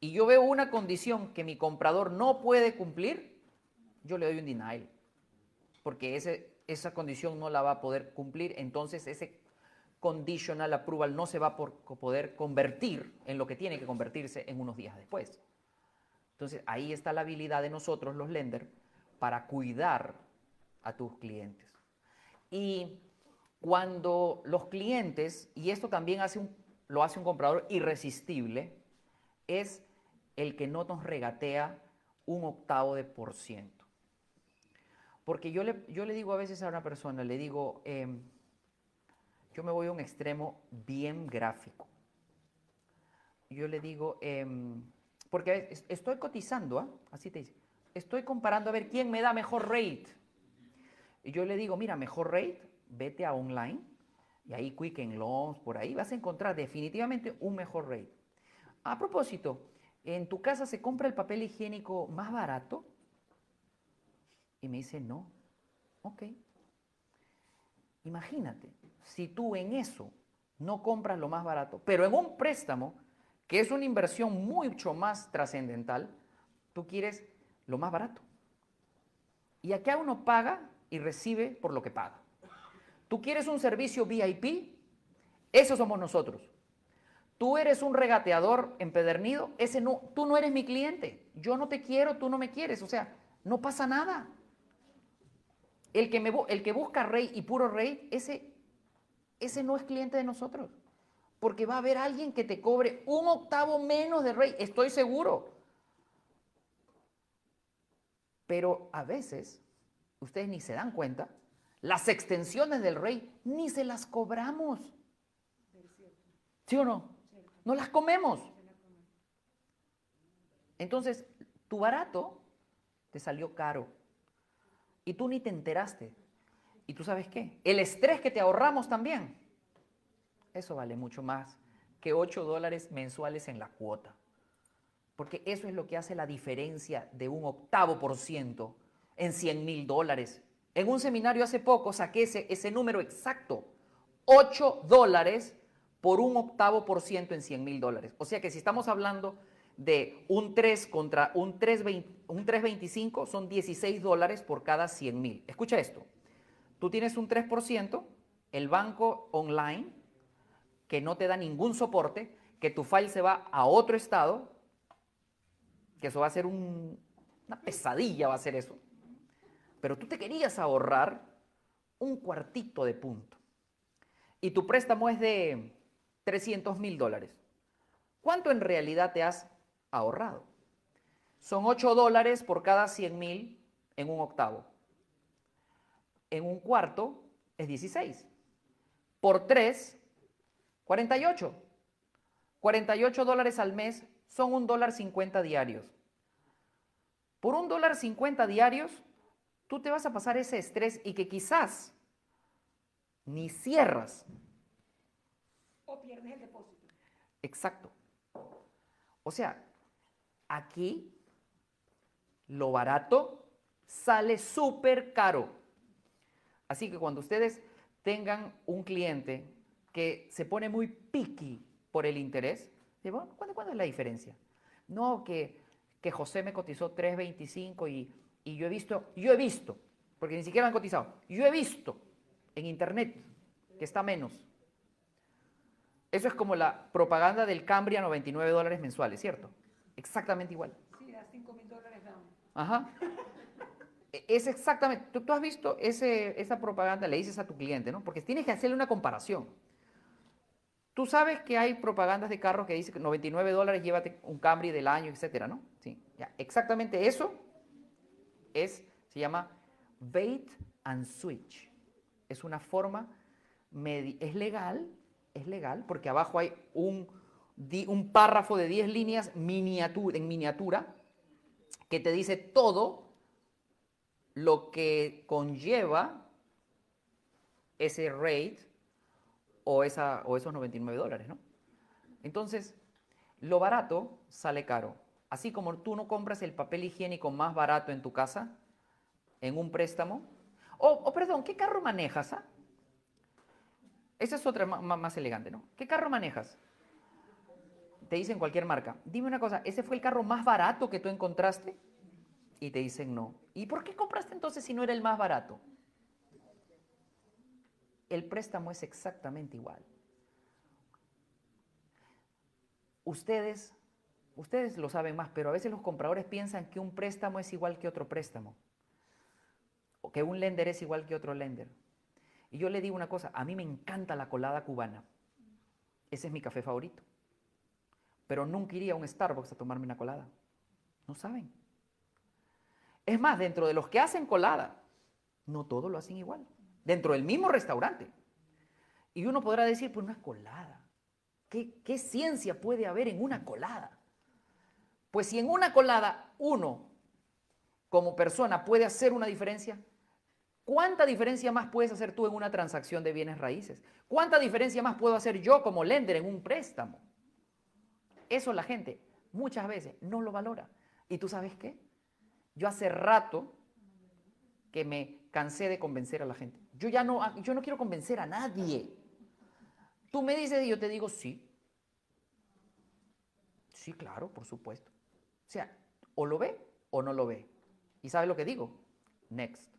y yo veo una condición que mi comprador no puede cumplir, yo le doy un denial. Porque ese, esa condición no la va a poder cumplir, entonces ese conditional approval no se va a poder convertir en lo que tiene que convertirse en unos días después. Entonces ahí está la habilidad de nosotros, los lenders, para cuidar a tus clientes. Y cuando los clientes, y esto también hace lo hace un comprador irresistible, es el que no nos regatea un octavo de por ciento. Porque yo le, yo le digo a veces a una persona, le digo, em, yo me voy a un extremo bien gráfico. Yo le digo, em, porque es- estoy cotizando, ¿ah? así te dice, estoy comparando a ver quién me da mejor rate. Y yo le digo, mira, mejor rate, vete a online y ahí Quicken Loans, por ahí vas a encontrar definitivamente un mejor rate. A propósito, ¿en tu casa se compra el papel higiénico más barato? Y me dice, no. Ok. Imagínate, si tú en eso no compras lo más barato, pero en un préstamo, que es una inversión mucho más trascendental, tú quieres lo más barato. Y acá uno paga y recibe por lo que paga. Tú quieres un servicio VIP, esos somos nosotros. Tú eres un regateador empedernido, ese no, tú no eres mi cliente. Yo no te quiero, tú no me quieres. O sea, no pasa nada. El que, me, el que busca rey y puro rey, ese, ese no es cliente de nosotros. Porque va a haber alguien que te cobre un octavo menos de rey, estoy seguro. Pero a veces, ustedes ni se dan cuenta, las extensiones del rey ni se las cobramos. ¿Sí o no? No las comemos. Entonces, tu barato te salió caro. Y tú ni te enteraste. ¿Y tú sabes qué? El estrés que te ahorramos también. Eso vale mucho más que 8 dólares mensuales en la cuota. Porque eso es lo que hace la diferencia de un octavo por ciento en 100 mil dólares. En un seminario hace poco saqué ese, ese número exacto. 8 dólares por un octavo por ciento en 100 mil dólares. O sea que si estamos hablando de un 3 contra un 3.20 un 3.25 son 16 dólares por cada 100 mil. Escucha esto. Tú tienes un 3%, el banco online, que no te da ningún soporte, que tu file se va a otro estado, que eso va a ser un- una pesadilla, va a ser eso. Pero tú te querías ahorrar un cuartito de punto. Y tu préstamo es de 300 mil dólares. ¿Cuánto en realidad te has ahorrado? Son 8 dólares por cada 100 mil en un octavo. En un cuarto es 16. Por 3, 48. 48 dólares al mes son un dólar 50 diarios. Por un dólar 50 diarios, tú te vas a pasar ese estrés y que quizás ni cierras. O pierdes el depósito. Exacto. O sea, aquí lo barato sale súper caro. Así que cuando ustedes tengan un cliente que se pone muy picky por el interés, bueno, ¿cuándo, cuándo es la diferencia? No, que, que José me cotizó 3.25 y, y yo he visto, yo he visto, porque ni siquiera han cotizado, yo he visto en internet que está menos. Eso es como la propaganda del Cambria 99 dólares mensuales, ¿cierto? Exactamente igual. Sí, da 5 mil dólares down. Ajá. E- Es exactamente, tú, tú has visto ese, esa propaganda, le dices a tu cliente, ¿no? Porque tienes que hacerle una comparación. Tú sabes que hay propagandas de carros que dicen que 99 dólares llévate un Camry del año, etcétera, ¿no? Sí, ya. Exactamente eso es, se llama bait and switch. Es una forma, es legal, es legal, porque abajo hay un, un párrafo de 10 líneas miniatura, en miniatura que te dice todo lo que conlleva ese rate o, esa, o esos 99 dólares, ¿no? Entonces, lo barato sale caro. Así como tú no compras el papel higiénico más barato en tu casa, en un préstamo. O, o, perdón, ¿qué carro manejas? ah? Esa es otra más elegante, ¿no? ¿Qué carro manejas? Te dicen cualquier marca. Dime una cosa, ¿ese fue el carro más barato que tú encontraste? Y te dicen no. ¿Y por qué compraste entonces si no era el más barato? El préstamo es exactamente igual. Ustedes, ustedes lo saben más, pero a veces los compradores piensan que un préstamo es igual que otro préstamo. que un lender es igual que otro lender. Y yo le digo una cosa, a mí me encanta la colada cubana. Ese es mi café favorito. Pero nunca iría a un Starbucks a tomarme una colada. No saben. Es más, dentro de los que hacen colada, no todos lo hacen igual. Dentro del mismo restaurante. Y uno podrá decir, pues una colada. ¿Qué, ¿Qué, ciencia puede haber en una colada? Pues si en una colada uno, como persona, puede hacer una diferencia, ¿cuánta diferencia más puedes hacer tú en una transacción de bienes raíces? ¿Cuánta diferencia más puedo hacer yo como lender en un préstamo? Eso la gente muchas veces no lo valora. ¿Y tú sabes qué? Yo hace rato que me cansé de convencer a la gente. Yo ya no, yo no quiero convencer a nadie. Tú me dices y yo te digo sí. Sí, claro, por supuesto. O sea, o lo ve o no lo ve. ¿Y sabe lo que digo? Next.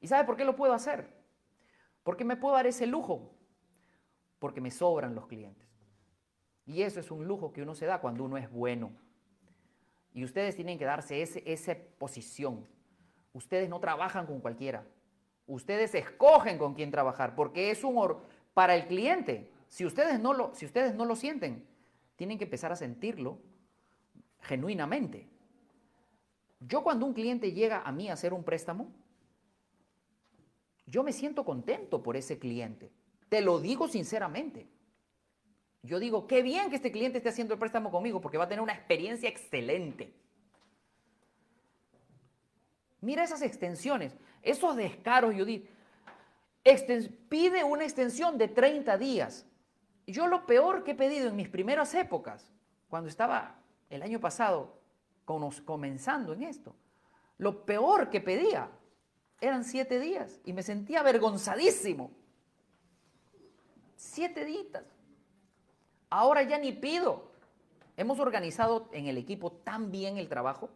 ¿Y sabe por qué lo puedo hacer? Porque me puedo dar ese lujo. Porque me sobran los clientes. Y eso es un lujo que uno se da cuando uno es bueno. Y ustedes tienen que darse ese, esa posición. Ustedes no trabajan con cualquiera. Ustedes escogen con quién trabajar, porque es un para el cliente. Si ustedes, no lo, si ustedes no lo sienten, tienen que empezar a sentirlo genuinamente. Yo cuando un cliente llega a mí a hacer un préstamo, yo me siento contento por ese cliente. Te lo digo sinceramente. Yo digo, qué bien que este cliente esté haciendo el préstamo conmigo porque va a tener una experiencia excelente. Mira esas extensiones, esos descaros, Judith. pide una extensión de 30 días. Yo lo peor que he pedido en mis primeras épocas, cuando estaba el año pasado comenzando en esto, lo peor que pedía eran siete días y me sentía avergonzadísimo. Siete días. Ahora ya ni pido. Hemos organizado en el equipo tan bien el trabajo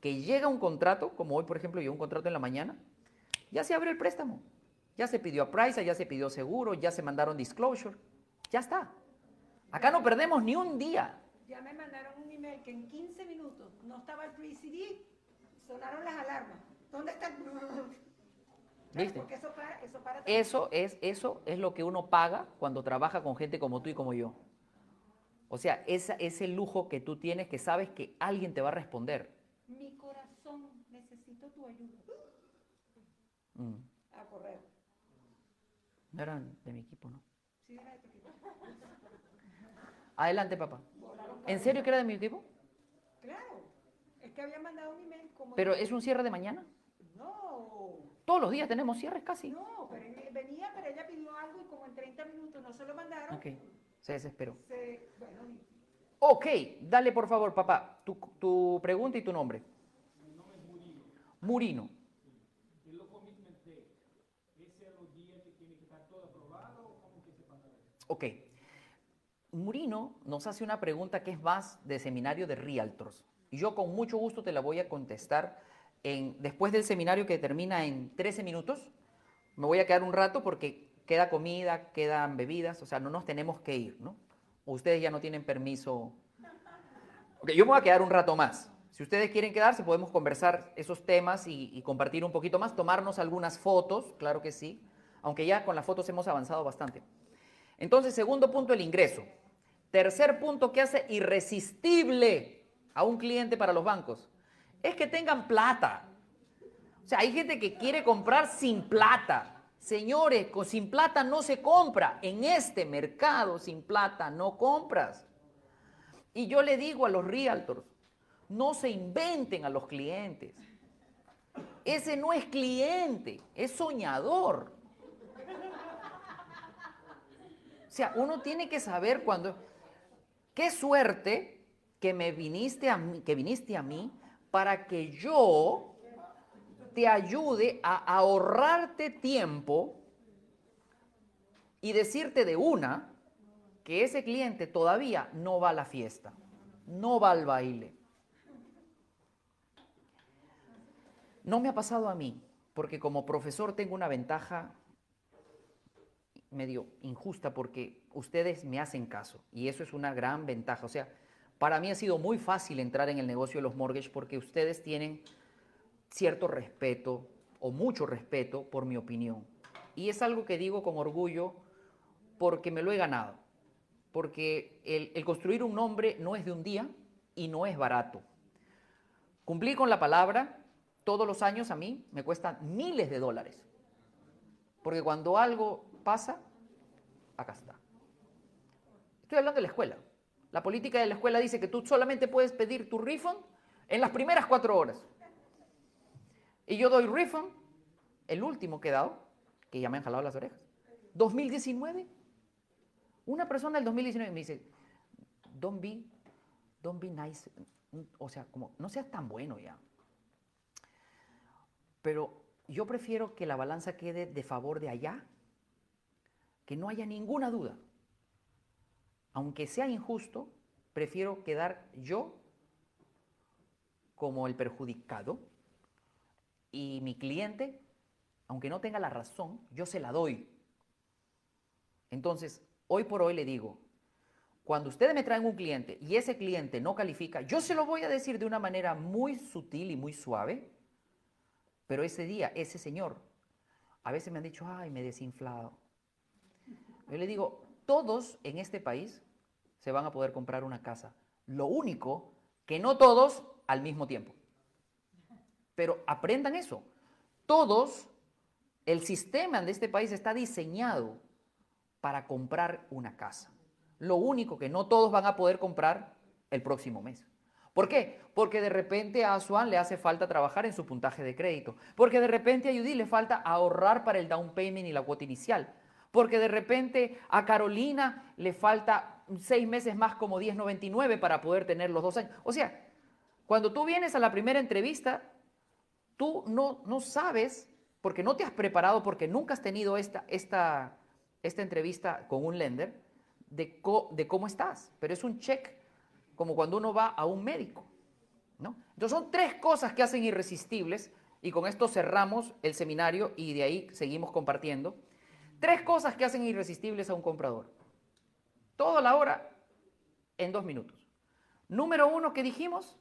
que llega un contrato, como hoy por ejemplo llegó un contrato en la mañana, ya se abre el préstamo. Ya se pidió a Price, ya se pidió seguro, ya se mandaron disclosure. Ya está. Acá no perdemos ni un día. Ya me mandaron un email que en 15 minutos no estaba el pre-CD, sonaron las alarmas. ¿Dónde está el... ¿Viste? Porque eso, para, eso, para eso, es, eso es lo que uno paga cuando trabaja con gente como tú y como yo. O sea, esa, ese lujo que tú tienes que sabes que alguien te va a responder. Mi corazón, necesito tu ayuda. Mm. A correr. No eran de mi equipo, ¿no? Sí, era de tu equipo. Adelante, papá. ¿En serio que era de mi equipo? Claro. Es que había mandado un email como... ¿Pero es un cierre de mañana? No. Todos los días tenemos cierres casi. No, pero venía, pero ella pidió algo y como en 30 minutos no se lo mandaron. Ok. Se desesperó. Se, bueno, ok, dale por favor, papá, tu, tu pregunta y tu nombre. Mi nombre es Murino. Murino. ¿Y los commitments de ese a los días que tiene que estar todo aprobado o cómo que se pasa eso? Ok. Murino nos hace una pregunta que es más de seminario de Realtors. Y yo con mucho gusto te la voy a contestar después del seminario que termina en 13 minutos. Me voy a quedar un rato porque queda comida, quedan bebidas, o sea, no nos tenemos que ir, ¿no? Ustedes ya no tienen permiso. Ok, yo me voy a quedar un rato más. Si ustedes quieren quedarse, podemos conversar esos temas y, y compartir un poquito más, tomarnos algunas fotos, claro que sí, aunque ya con las fotos hemos avanzado bastante. Entonces, segundo punto, el ingreso. Tercer punto que hace irresistible a un cliente para los bancos es que tengan plata. O sea, hay gente que quiere comprar sin plata. Señores, sin plata no se compra. En este mercado sin plata no compras. Y yo le digo a los realtors, no se inventen a los clientes. Ese no es cliente, es soñador. O sea, uno tiene que saber cuando... Qué suerte que me viniste a mí, que viniste a mí para que yo te ayude a ahorrarte tiempo y decirte de una que ese cliente todavía no va a la fiesta, no va al baile. No me ha pasado a mí, porque como profesor tengo una ventaja medio injusta porque ustedes me hacen caso y eso es una gran ventaja. O sea, para mí ha sido muy fácil entrar en el negocio de los mortgages porque ustedes tienen cierto respeto o mucho respeto por mi opinión. Y es algo que digo con orgullo porque me lo he ganado. Porque el, construir un nombre no es de un día y no es barato. Cumplir con la palabra todos los años a mí me cuesta miles de dólares. Porque cuando algo pasa, acá está. Estoy hablando de la escuela. La política de la escuela dice que tú solamente puedes pedir tu refund en las primeras cuatro horas. Y yo doy refund, el último que he dado, que ya me han jalado las orejas. 2019. Una persona del 2019 me dice, don't be, don't be nice. O sea, como, no seas tan bueno ya. Pero yo prefiero que la balanza quede de favor de allá, que no haya ninguna duda. Aunque sea injusto, prefiero quedar yo como el perjudicado y mi cliente, aunque no tenga la razón, yo se la doy. Entonces, hoy por hoy le digo, cuando ustedes me traen un cliente y ese cliente no califica, yo se lo voy a decir de una manera muy sutil y muy suave, pero ese día, ese señor, a veces me han dicho, ay, me he desinflado. Yo le digo, todos en este país se van a poder comprar una casa. Lo único que no todos al mismo tiempo. Pero aprendan eso. Todos, el sistema de este país está diseñado para comprar una casa. Lo único que no todos van a poder comprar el próximo mes. ¿Por qué? Porque de repente a Swan le hace falta trabajar en su puntaje de crédito. Porque de repente a Judy le falta ahorrar para el down payment y la cuota inicial. Porque de repente a Carolina le falta seis meses más como 1099 para poder tener los dos años. O sea, cuando tú vienes a la primera entrevista, tú no, no sabes, porque no te has preparado, porque nunca has tenido esta, esta, esta entrevista con un lender, de, de cómo estás. Pero es un check como cuando uno va a un médico. ¿no? Entonces son tres cosas que hacen irresistibles, y con esto cerramos el seminario y de ahí seguimos compartiendo. Tres cosas que hacen irresistibles a un comprador. Toda la hora en dos minutos. Número uno que dijimos,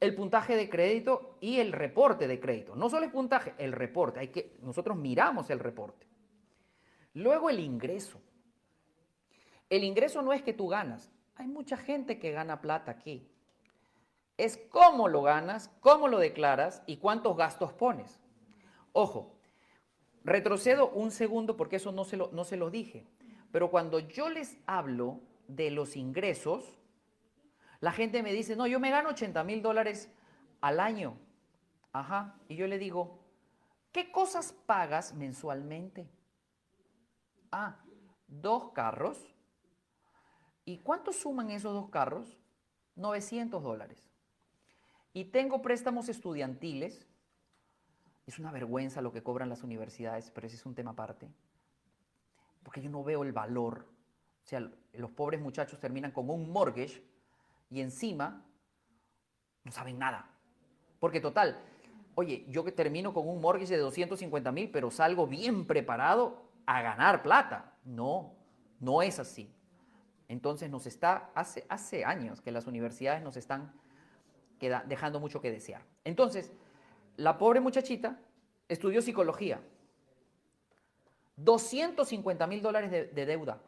el puntaje de crédito y el reporte de crédito. No solo el puntaje, el reporte. Hay que, nosotros miramos el reporte. Luego el ingreso. El ingreso no es que tú ganas, hay mucha gente que gana plata aquí. Es cómo lo ganas, cómo lo declaras y cuántos gastos pones. Ojo, retrocedo un segundo porque eso no se lo, no se dije. Pero cuando yo les hablo de los ingresos, la gente me dice, no, yo me gano 80 mil dólares al año. Ajá. Y yo le digo, ¿qué cosas pagas mensualmente? Ah, dos carros, ¿Y cuánto suman esos dos carros? 900 dólares. Y tengo préstamos estudiantiles. Es una vergüenza lo que cobran las universidades, pero ese es un tema aparte. Porque yo no veo el valor. O sea, los pobres muchachos terminan con un mortgage y encima no saben nada. Porque total, oye, yo que termino con un mortgage de 250 mil, pero salgo bien preparado a ganar plata. No, no es así. Entonces nos está, hace, hace años que las universidades nos están dejando mucho que desear. Entonces, la pobre muchachita estudió psicología. 250 mil dólares de, deuda.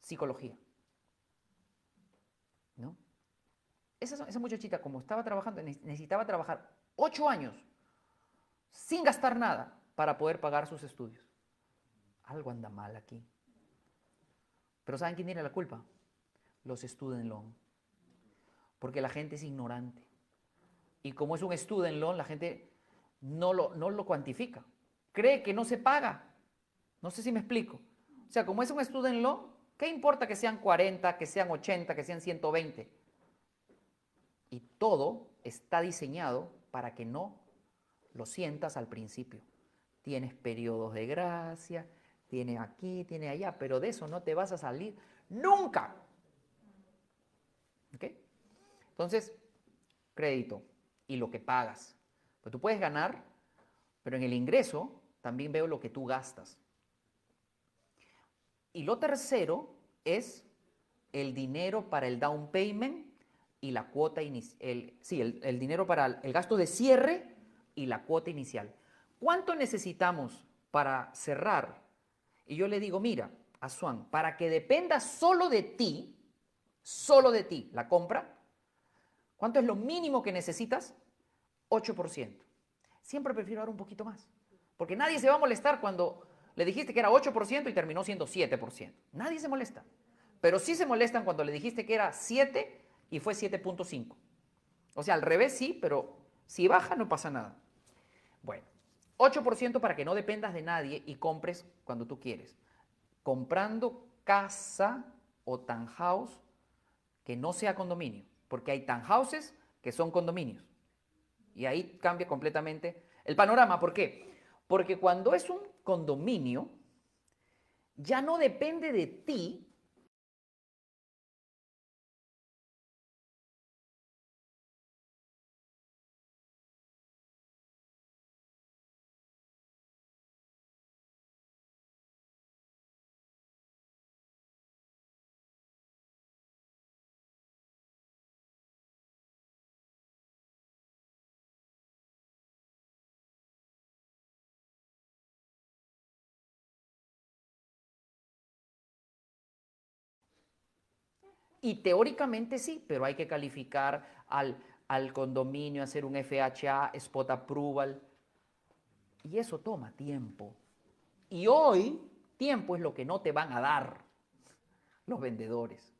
Psicología. ¿No? Esa, esa muchachita, como estaba trabajando, necesitaba trabajar ocho años sin gastar nada para poder pagar sus estudios. Algo anda mal aquí. Pero ¿saben quién tiene la culpa? Los student loan. Porque la gente es ignorante. Y como es un student loan, la gente no lo, no lo cuantifica. Cree que no se paga. No sé si me explico. O sea, como es un student loan, ¿qué importa que sean 40, que sean 80, que sean 120? Y todo está diseñado para que no lo sientas al principio. Tienes periodos de gracia, tiene aquí, tiene allá, pero de eso no te vas a salir nunca. ¿Ok? Entonces, crédito y lo que pagas. Pues tú puedes ganar, pero en el ingreso también veo lo que tú gastas. Y lo tercero es el dinero para el down payment y la cuota inicial. Sí, el, el dinero para el gasto de cierre y la cuota inicial. ¿cuánto necesitamos para cerrar? Y yo le digo, mira, Asuán, para que dependa solo de ti, solo de ti, la compra, ¿cuánto es lo mínimo que necesitas? 8%. Siempre prefiero dar un poquito más. Porque nadie se va a molestar cuando le dijiste que era 8% y terminó siendo 7%. Nadie se molesta. Pero sí se molestan cuando le dijiste que era 7 y fue 7.5. O sea, al revés sí, pero si baja no pasa nada. Bueno, 8% para que no dependas de nadie y compres cuando tú quieres. Comprando casa o townhouse que no sea condominio, porque hay townhouses que son condominios. Y ahí cambia completamente el panorama. ¿Por qué? Porque cuando es un condominio, ya no depende de ti Y teóricamente sí, pero hay que calificar al, al condominio, hacer un FHA, spot approval. Y eso toma tiempo. Y hoy, tiempo es lo que no te van a dar los vendedores.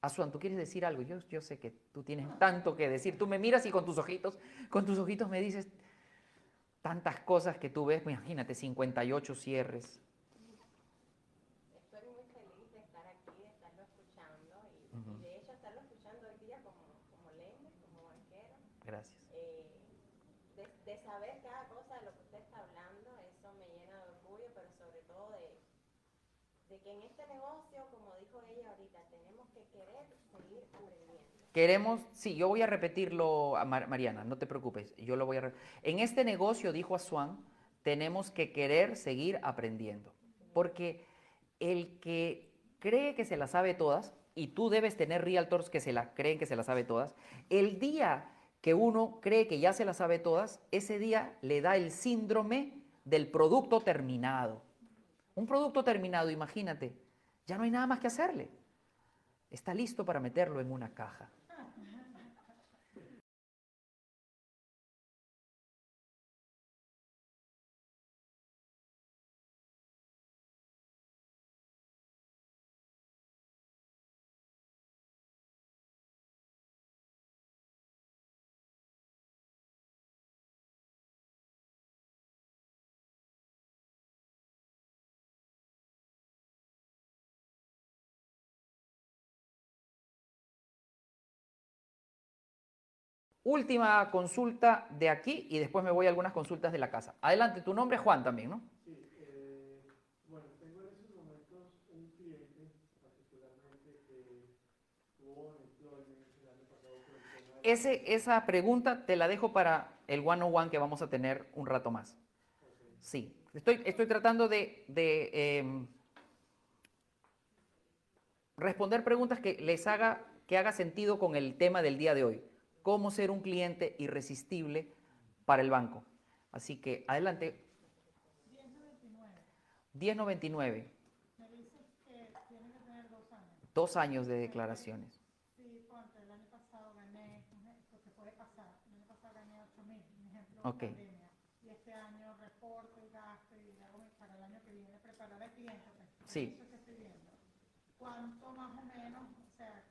Asuan, ¿tú quieres decir algo? Yo, yo sé que tú tienes tanto que decir. Tú me miras y con tus ojitos, con tus ojitos me dices tantas cosas que tú ves. Imagínate, 58 cierres. Estoy muy feliz de estar aquí, de estarlo escuchando y, y de hecho estarlo escuchando hoy día como, como lender, como banquero. Gracias. Eh, de, de saber cada cosa de lo que usted está hablando, eso me llena de orgullo, pero sobre todo de, de que en este negocio, como dijo ella ahorita, tenemos que querer seguir aprendiendo. Queremos, sí, yo voy a repetirlo, a Mar- Mariana, no te preocupes, yo lo voy a... re- En este negocio, dijo Asuán, tenemos que querer seguir aprendiendo, porque el que cree que se la sabe todas, y tú debes tener realtors que se la creen que se la sabe todas, el día que uno cree que ya se la sabe todas, ese día le da el síndrome del producto terminado. Un producto terminado, imagínate, ya no hay nada más que hacerle. Está listo para meterlo en una caja. Última consulta de aquí y después me voy a algunas consultas de la casa. Adelante, tu nombre es Juan también, ¿no? Sí, eh, bueno, tengo en estos momentos un cliente particularmente que tuvo un employment el año pasado por el tema de- Ese, esa pregunta te la dejo para el one-on-one que vamos a tener un rato más. Sí, estoy, estoy tratando de, de, em, responder preguntas que les haga, que haga sentido con el tema del día de hoy. Cómo ser un cliente irresistible para el banco. Así que adelante. 1099. Me dices que tiene que tener dos años. Dos años de declaraciones. Sí, ponte, el año pasado gané, porque puede pasar, el año pasado gané 8 mil, un ejemplo, Ok. pandemia. Y este año reporto y gasto y hago para el año que viene preparar al cliente. pues, Sí. Eso que estoy viendo. ¿Cuánto más o menos, o sea,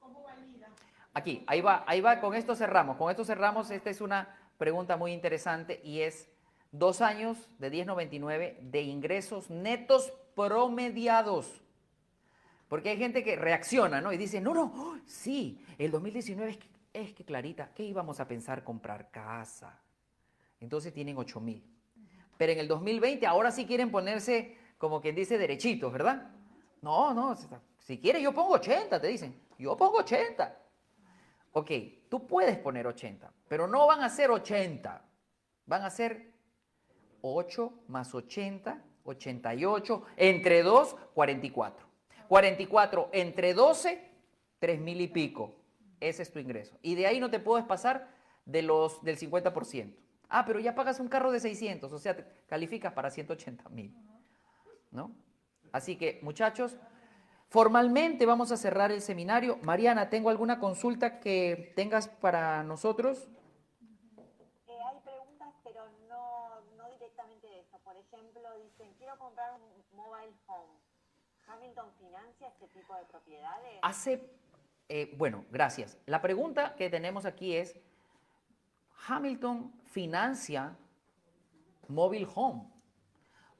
cómo valida? Aquí, ahí va, ahí va, con esto cerramos. Con esto cerramos, esta es una pregunta muy interesante y es dos años de 1099 de ingresos netos promediados. Porque hay gente que reacciona, ¿no? Y dice, no, no, ¡oh! sí, el 2019 es que, es que Clarita, ¿qué íbamos a pensar comprar casa? Entonces tienen 8 mil. Pero en el 2020 ahora sí quieren ponerse, como quien dice, derechitos, ¿verdad? No, no, si- quieres yo pongo 80, te dicen. Yo pongo 80. Ok, tú puedes poner 80, pero no van a ser 80. Van a ser 8 más 80, 88, entre 2, 44. 44 entre 12, 3 mil y pico. Ese es tu ingreso. Y de ahí no te puedes pasar de los, del 50%. Ah, pero ya pagas un carro de 600, o sea, te calificas para 180 mil. ¿No? Así que, muchachos, formalmente vamos a cerrar el seminario. Mariana, ¿tengo alguna consulta que tengas para nosotros? Eh, hay preguntas, pero no, no directamente de eso. Por ejemplo, dicen, quiero comprar un mobile home. ¿Hamilton financia este tipo de propiedades? Hace, eh, bueno, gracias. La pregunta que tenemos aquí es, ¿Hamilton financia Mobile Home?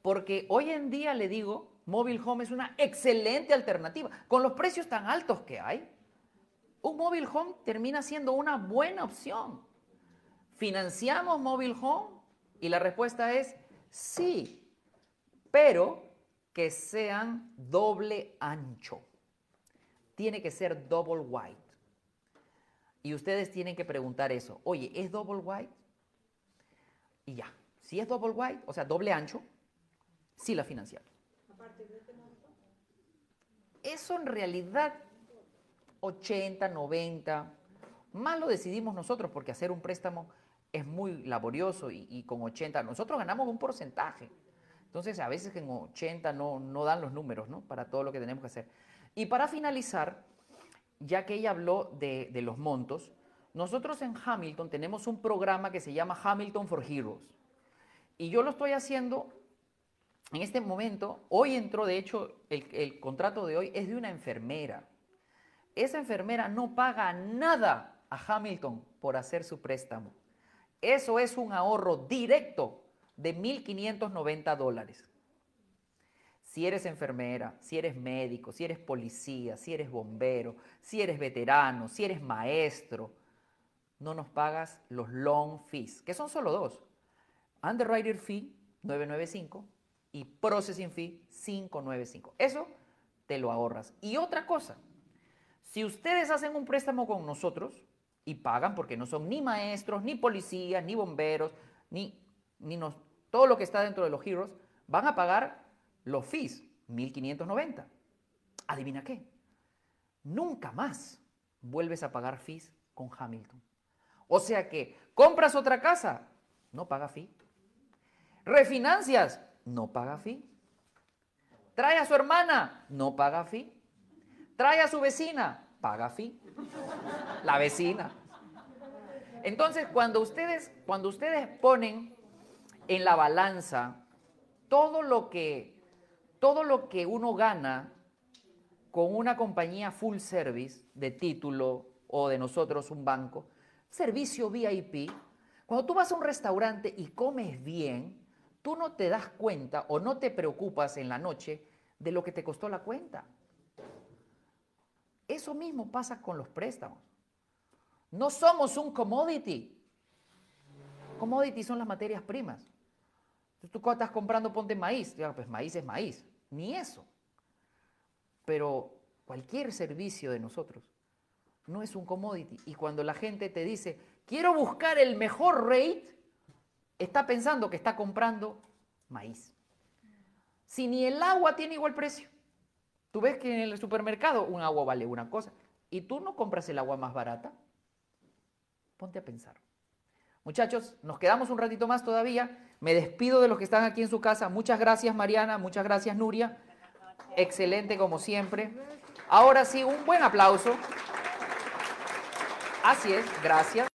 Porque hoy en día le digo, Mobile Home es una excelente alternativa. Con los precios tan altos que hay, un Mobile Home termina siendo una buena opción. ¿Financiamos Mobile Home? Y la respuesta es sí, pero que sean doble ancho. Tiene que ser double white. Y ustedes tienen que preguntar eso. Oye, ¿es double white? Y ya. Si es double white, o sea, doble ancho, sí la financiamos. Eso en realidad, 80, 90, más lo decidimos nosotros porque hacer un préstamo es muy laborioso y, con 80, nosotros ganamos un porcentaje. Entonces, a veces en 80 no, no dan los números, ¿no? Para todo lo que tenemos que hacer. Y para finalizar, ya que ella habló de, de los montos, nosotros en Hamilton tenemos un programa que se llama Hamilton for Heroes. Y yo lo estoy haciendo en este momento. Hoy entró, de hecho, el, contrato de hoy es de una enfermera. Esa enfermera no paga nada a Hamilton por hacer su préstamo. Eso es un ahorro directo de 1.590 dólares. Si eres enfermera, si eres médico, si eres policía, si eres bombero, si eres veterano, si eres maestro, no nos pagas los long fees, que son solo dos. Underwriter fee 995 y processing fee 595. Eso te lo ahorras. Y otra cosa, si ustedes hacen un préstamo con nosotros y pagan porque no son ni maestros, ni policías, ni bomberos, ni, ni todo lo que está dentro de los Heroes, van a pagar los fees, 1590. ¿Adivina qué? Nunca más vuelves a pagar fees con Hamilton. O sea que compras otra casa, no paga fee. Refinancias, no paga fee. Trae a su hermana, no paga fee. Trae a su vecina, paga fee. La vecina. Entonces, cuando ustedes, cuando ustedes ponen en la balanza todo lo que, todo lo que uno gana con una compañía full service de título o de nosotros un banco, servicio VIP, cuando tú vas a un restaurante y comes bien, tú no te das cuenta o no te preocupas en la noche de lo que te costó la cuenta. Eso mismo pasa con los préstamos. No somos un commodity. Commodity son las materias primas. Tú estás comprando, ponte maíz. Pues maíz es maíz. Ni eso. Pero cualquier servicio de nosotros no es un commodity. Y cuando la gente te dice, quiero buscar el mejor rate, está pensando que está comprando maíz. Si ni el agua tiene igual precio. Tú ves que en el supermercado un agua vale una cosa y tú no compras el agua más barata. Ponte a pensar. Muchachos, nos quedamos un ratito más todavía. Me despido de los que están aquí en su casa. Muchas gracias Mariana, muchas gracias Nuria. Excelente como siempre. Ahora sí, un buen aplauso. Así es, gracias.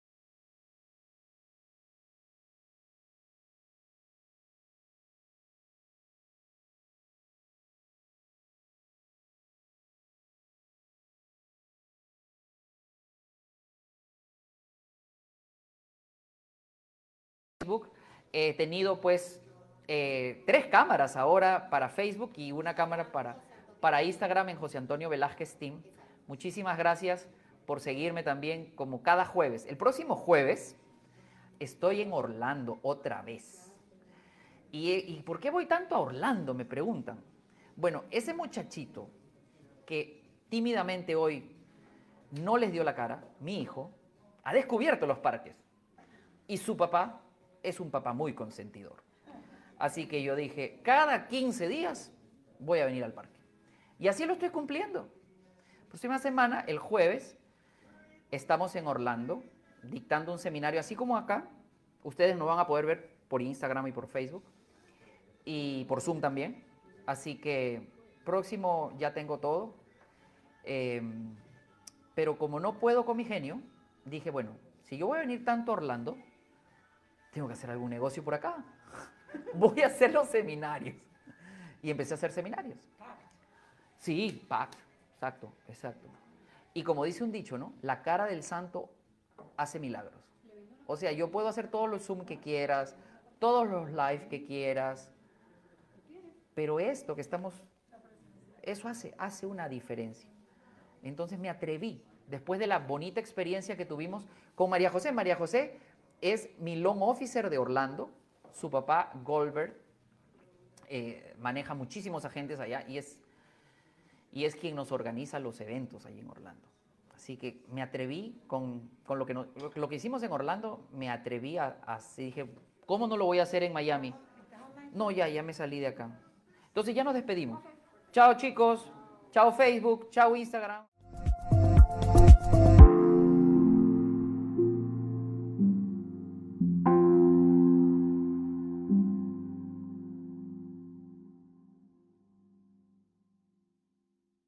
He tenido pues eh, tres cámaras ahora para Facebook y una cámara para, para Instagram en José Antonio Velázquez Team. Muchísimas gracias por seguirme también como cada jueves. El próximo jueves estoy en Orlando otra vez. ¿Y, ¿Y por qué voy tanto a Orlando? Me preguntan. Bueno, ese muchachito que tímidamente hoy no les dio la cara, mi hijo, ha descubierto los parques. Y su papá es un papá muy consentidor. Así que yo dije, cada 15 días voy a venir al parque. Y así lo estoy cumpliendo. Próxima semana, el jueves, estamos en Orlando dictando un seminario así como acá, Ustedes nos van a poder ver por Instagram y por Facebook y por Zoom también. Así que próximo ya tengo todo. Em, pero como no puedo con mi genio, dije, bueno, si yo voy a venir tanto a Orlando, tengo que hacer algún negocio por acá. voy a hacer los seminarios. Y empecé a hacer seminarios. Sí, pack, exacto, exacto. Y como dice un dicho, ¿no? La cara del santo hace milagros. O sea, yo puedo hacer todos los Zoom que quieras, todos los live que quieras, pero esto que estamos, eso hace, hace una diferencia. Entonces me atreví, después de la bonita experiencia que tuvimos con María José. María José es mi long officer de Orlando, su papá Goldberg eh, maneja muchísimos agentes allá y es, y es quien nos organiza los eventos allí en Orlando. Así que me atreví con, con lo, que no- lo que hicimos en Orlando, me atreví a, a dije, ¿cómo no lo voy a hacer en Miami? No, ya, ya me salí de acá. Entonces ya nos despedimos. Chao chicos, chao Facebook, chao Instagram.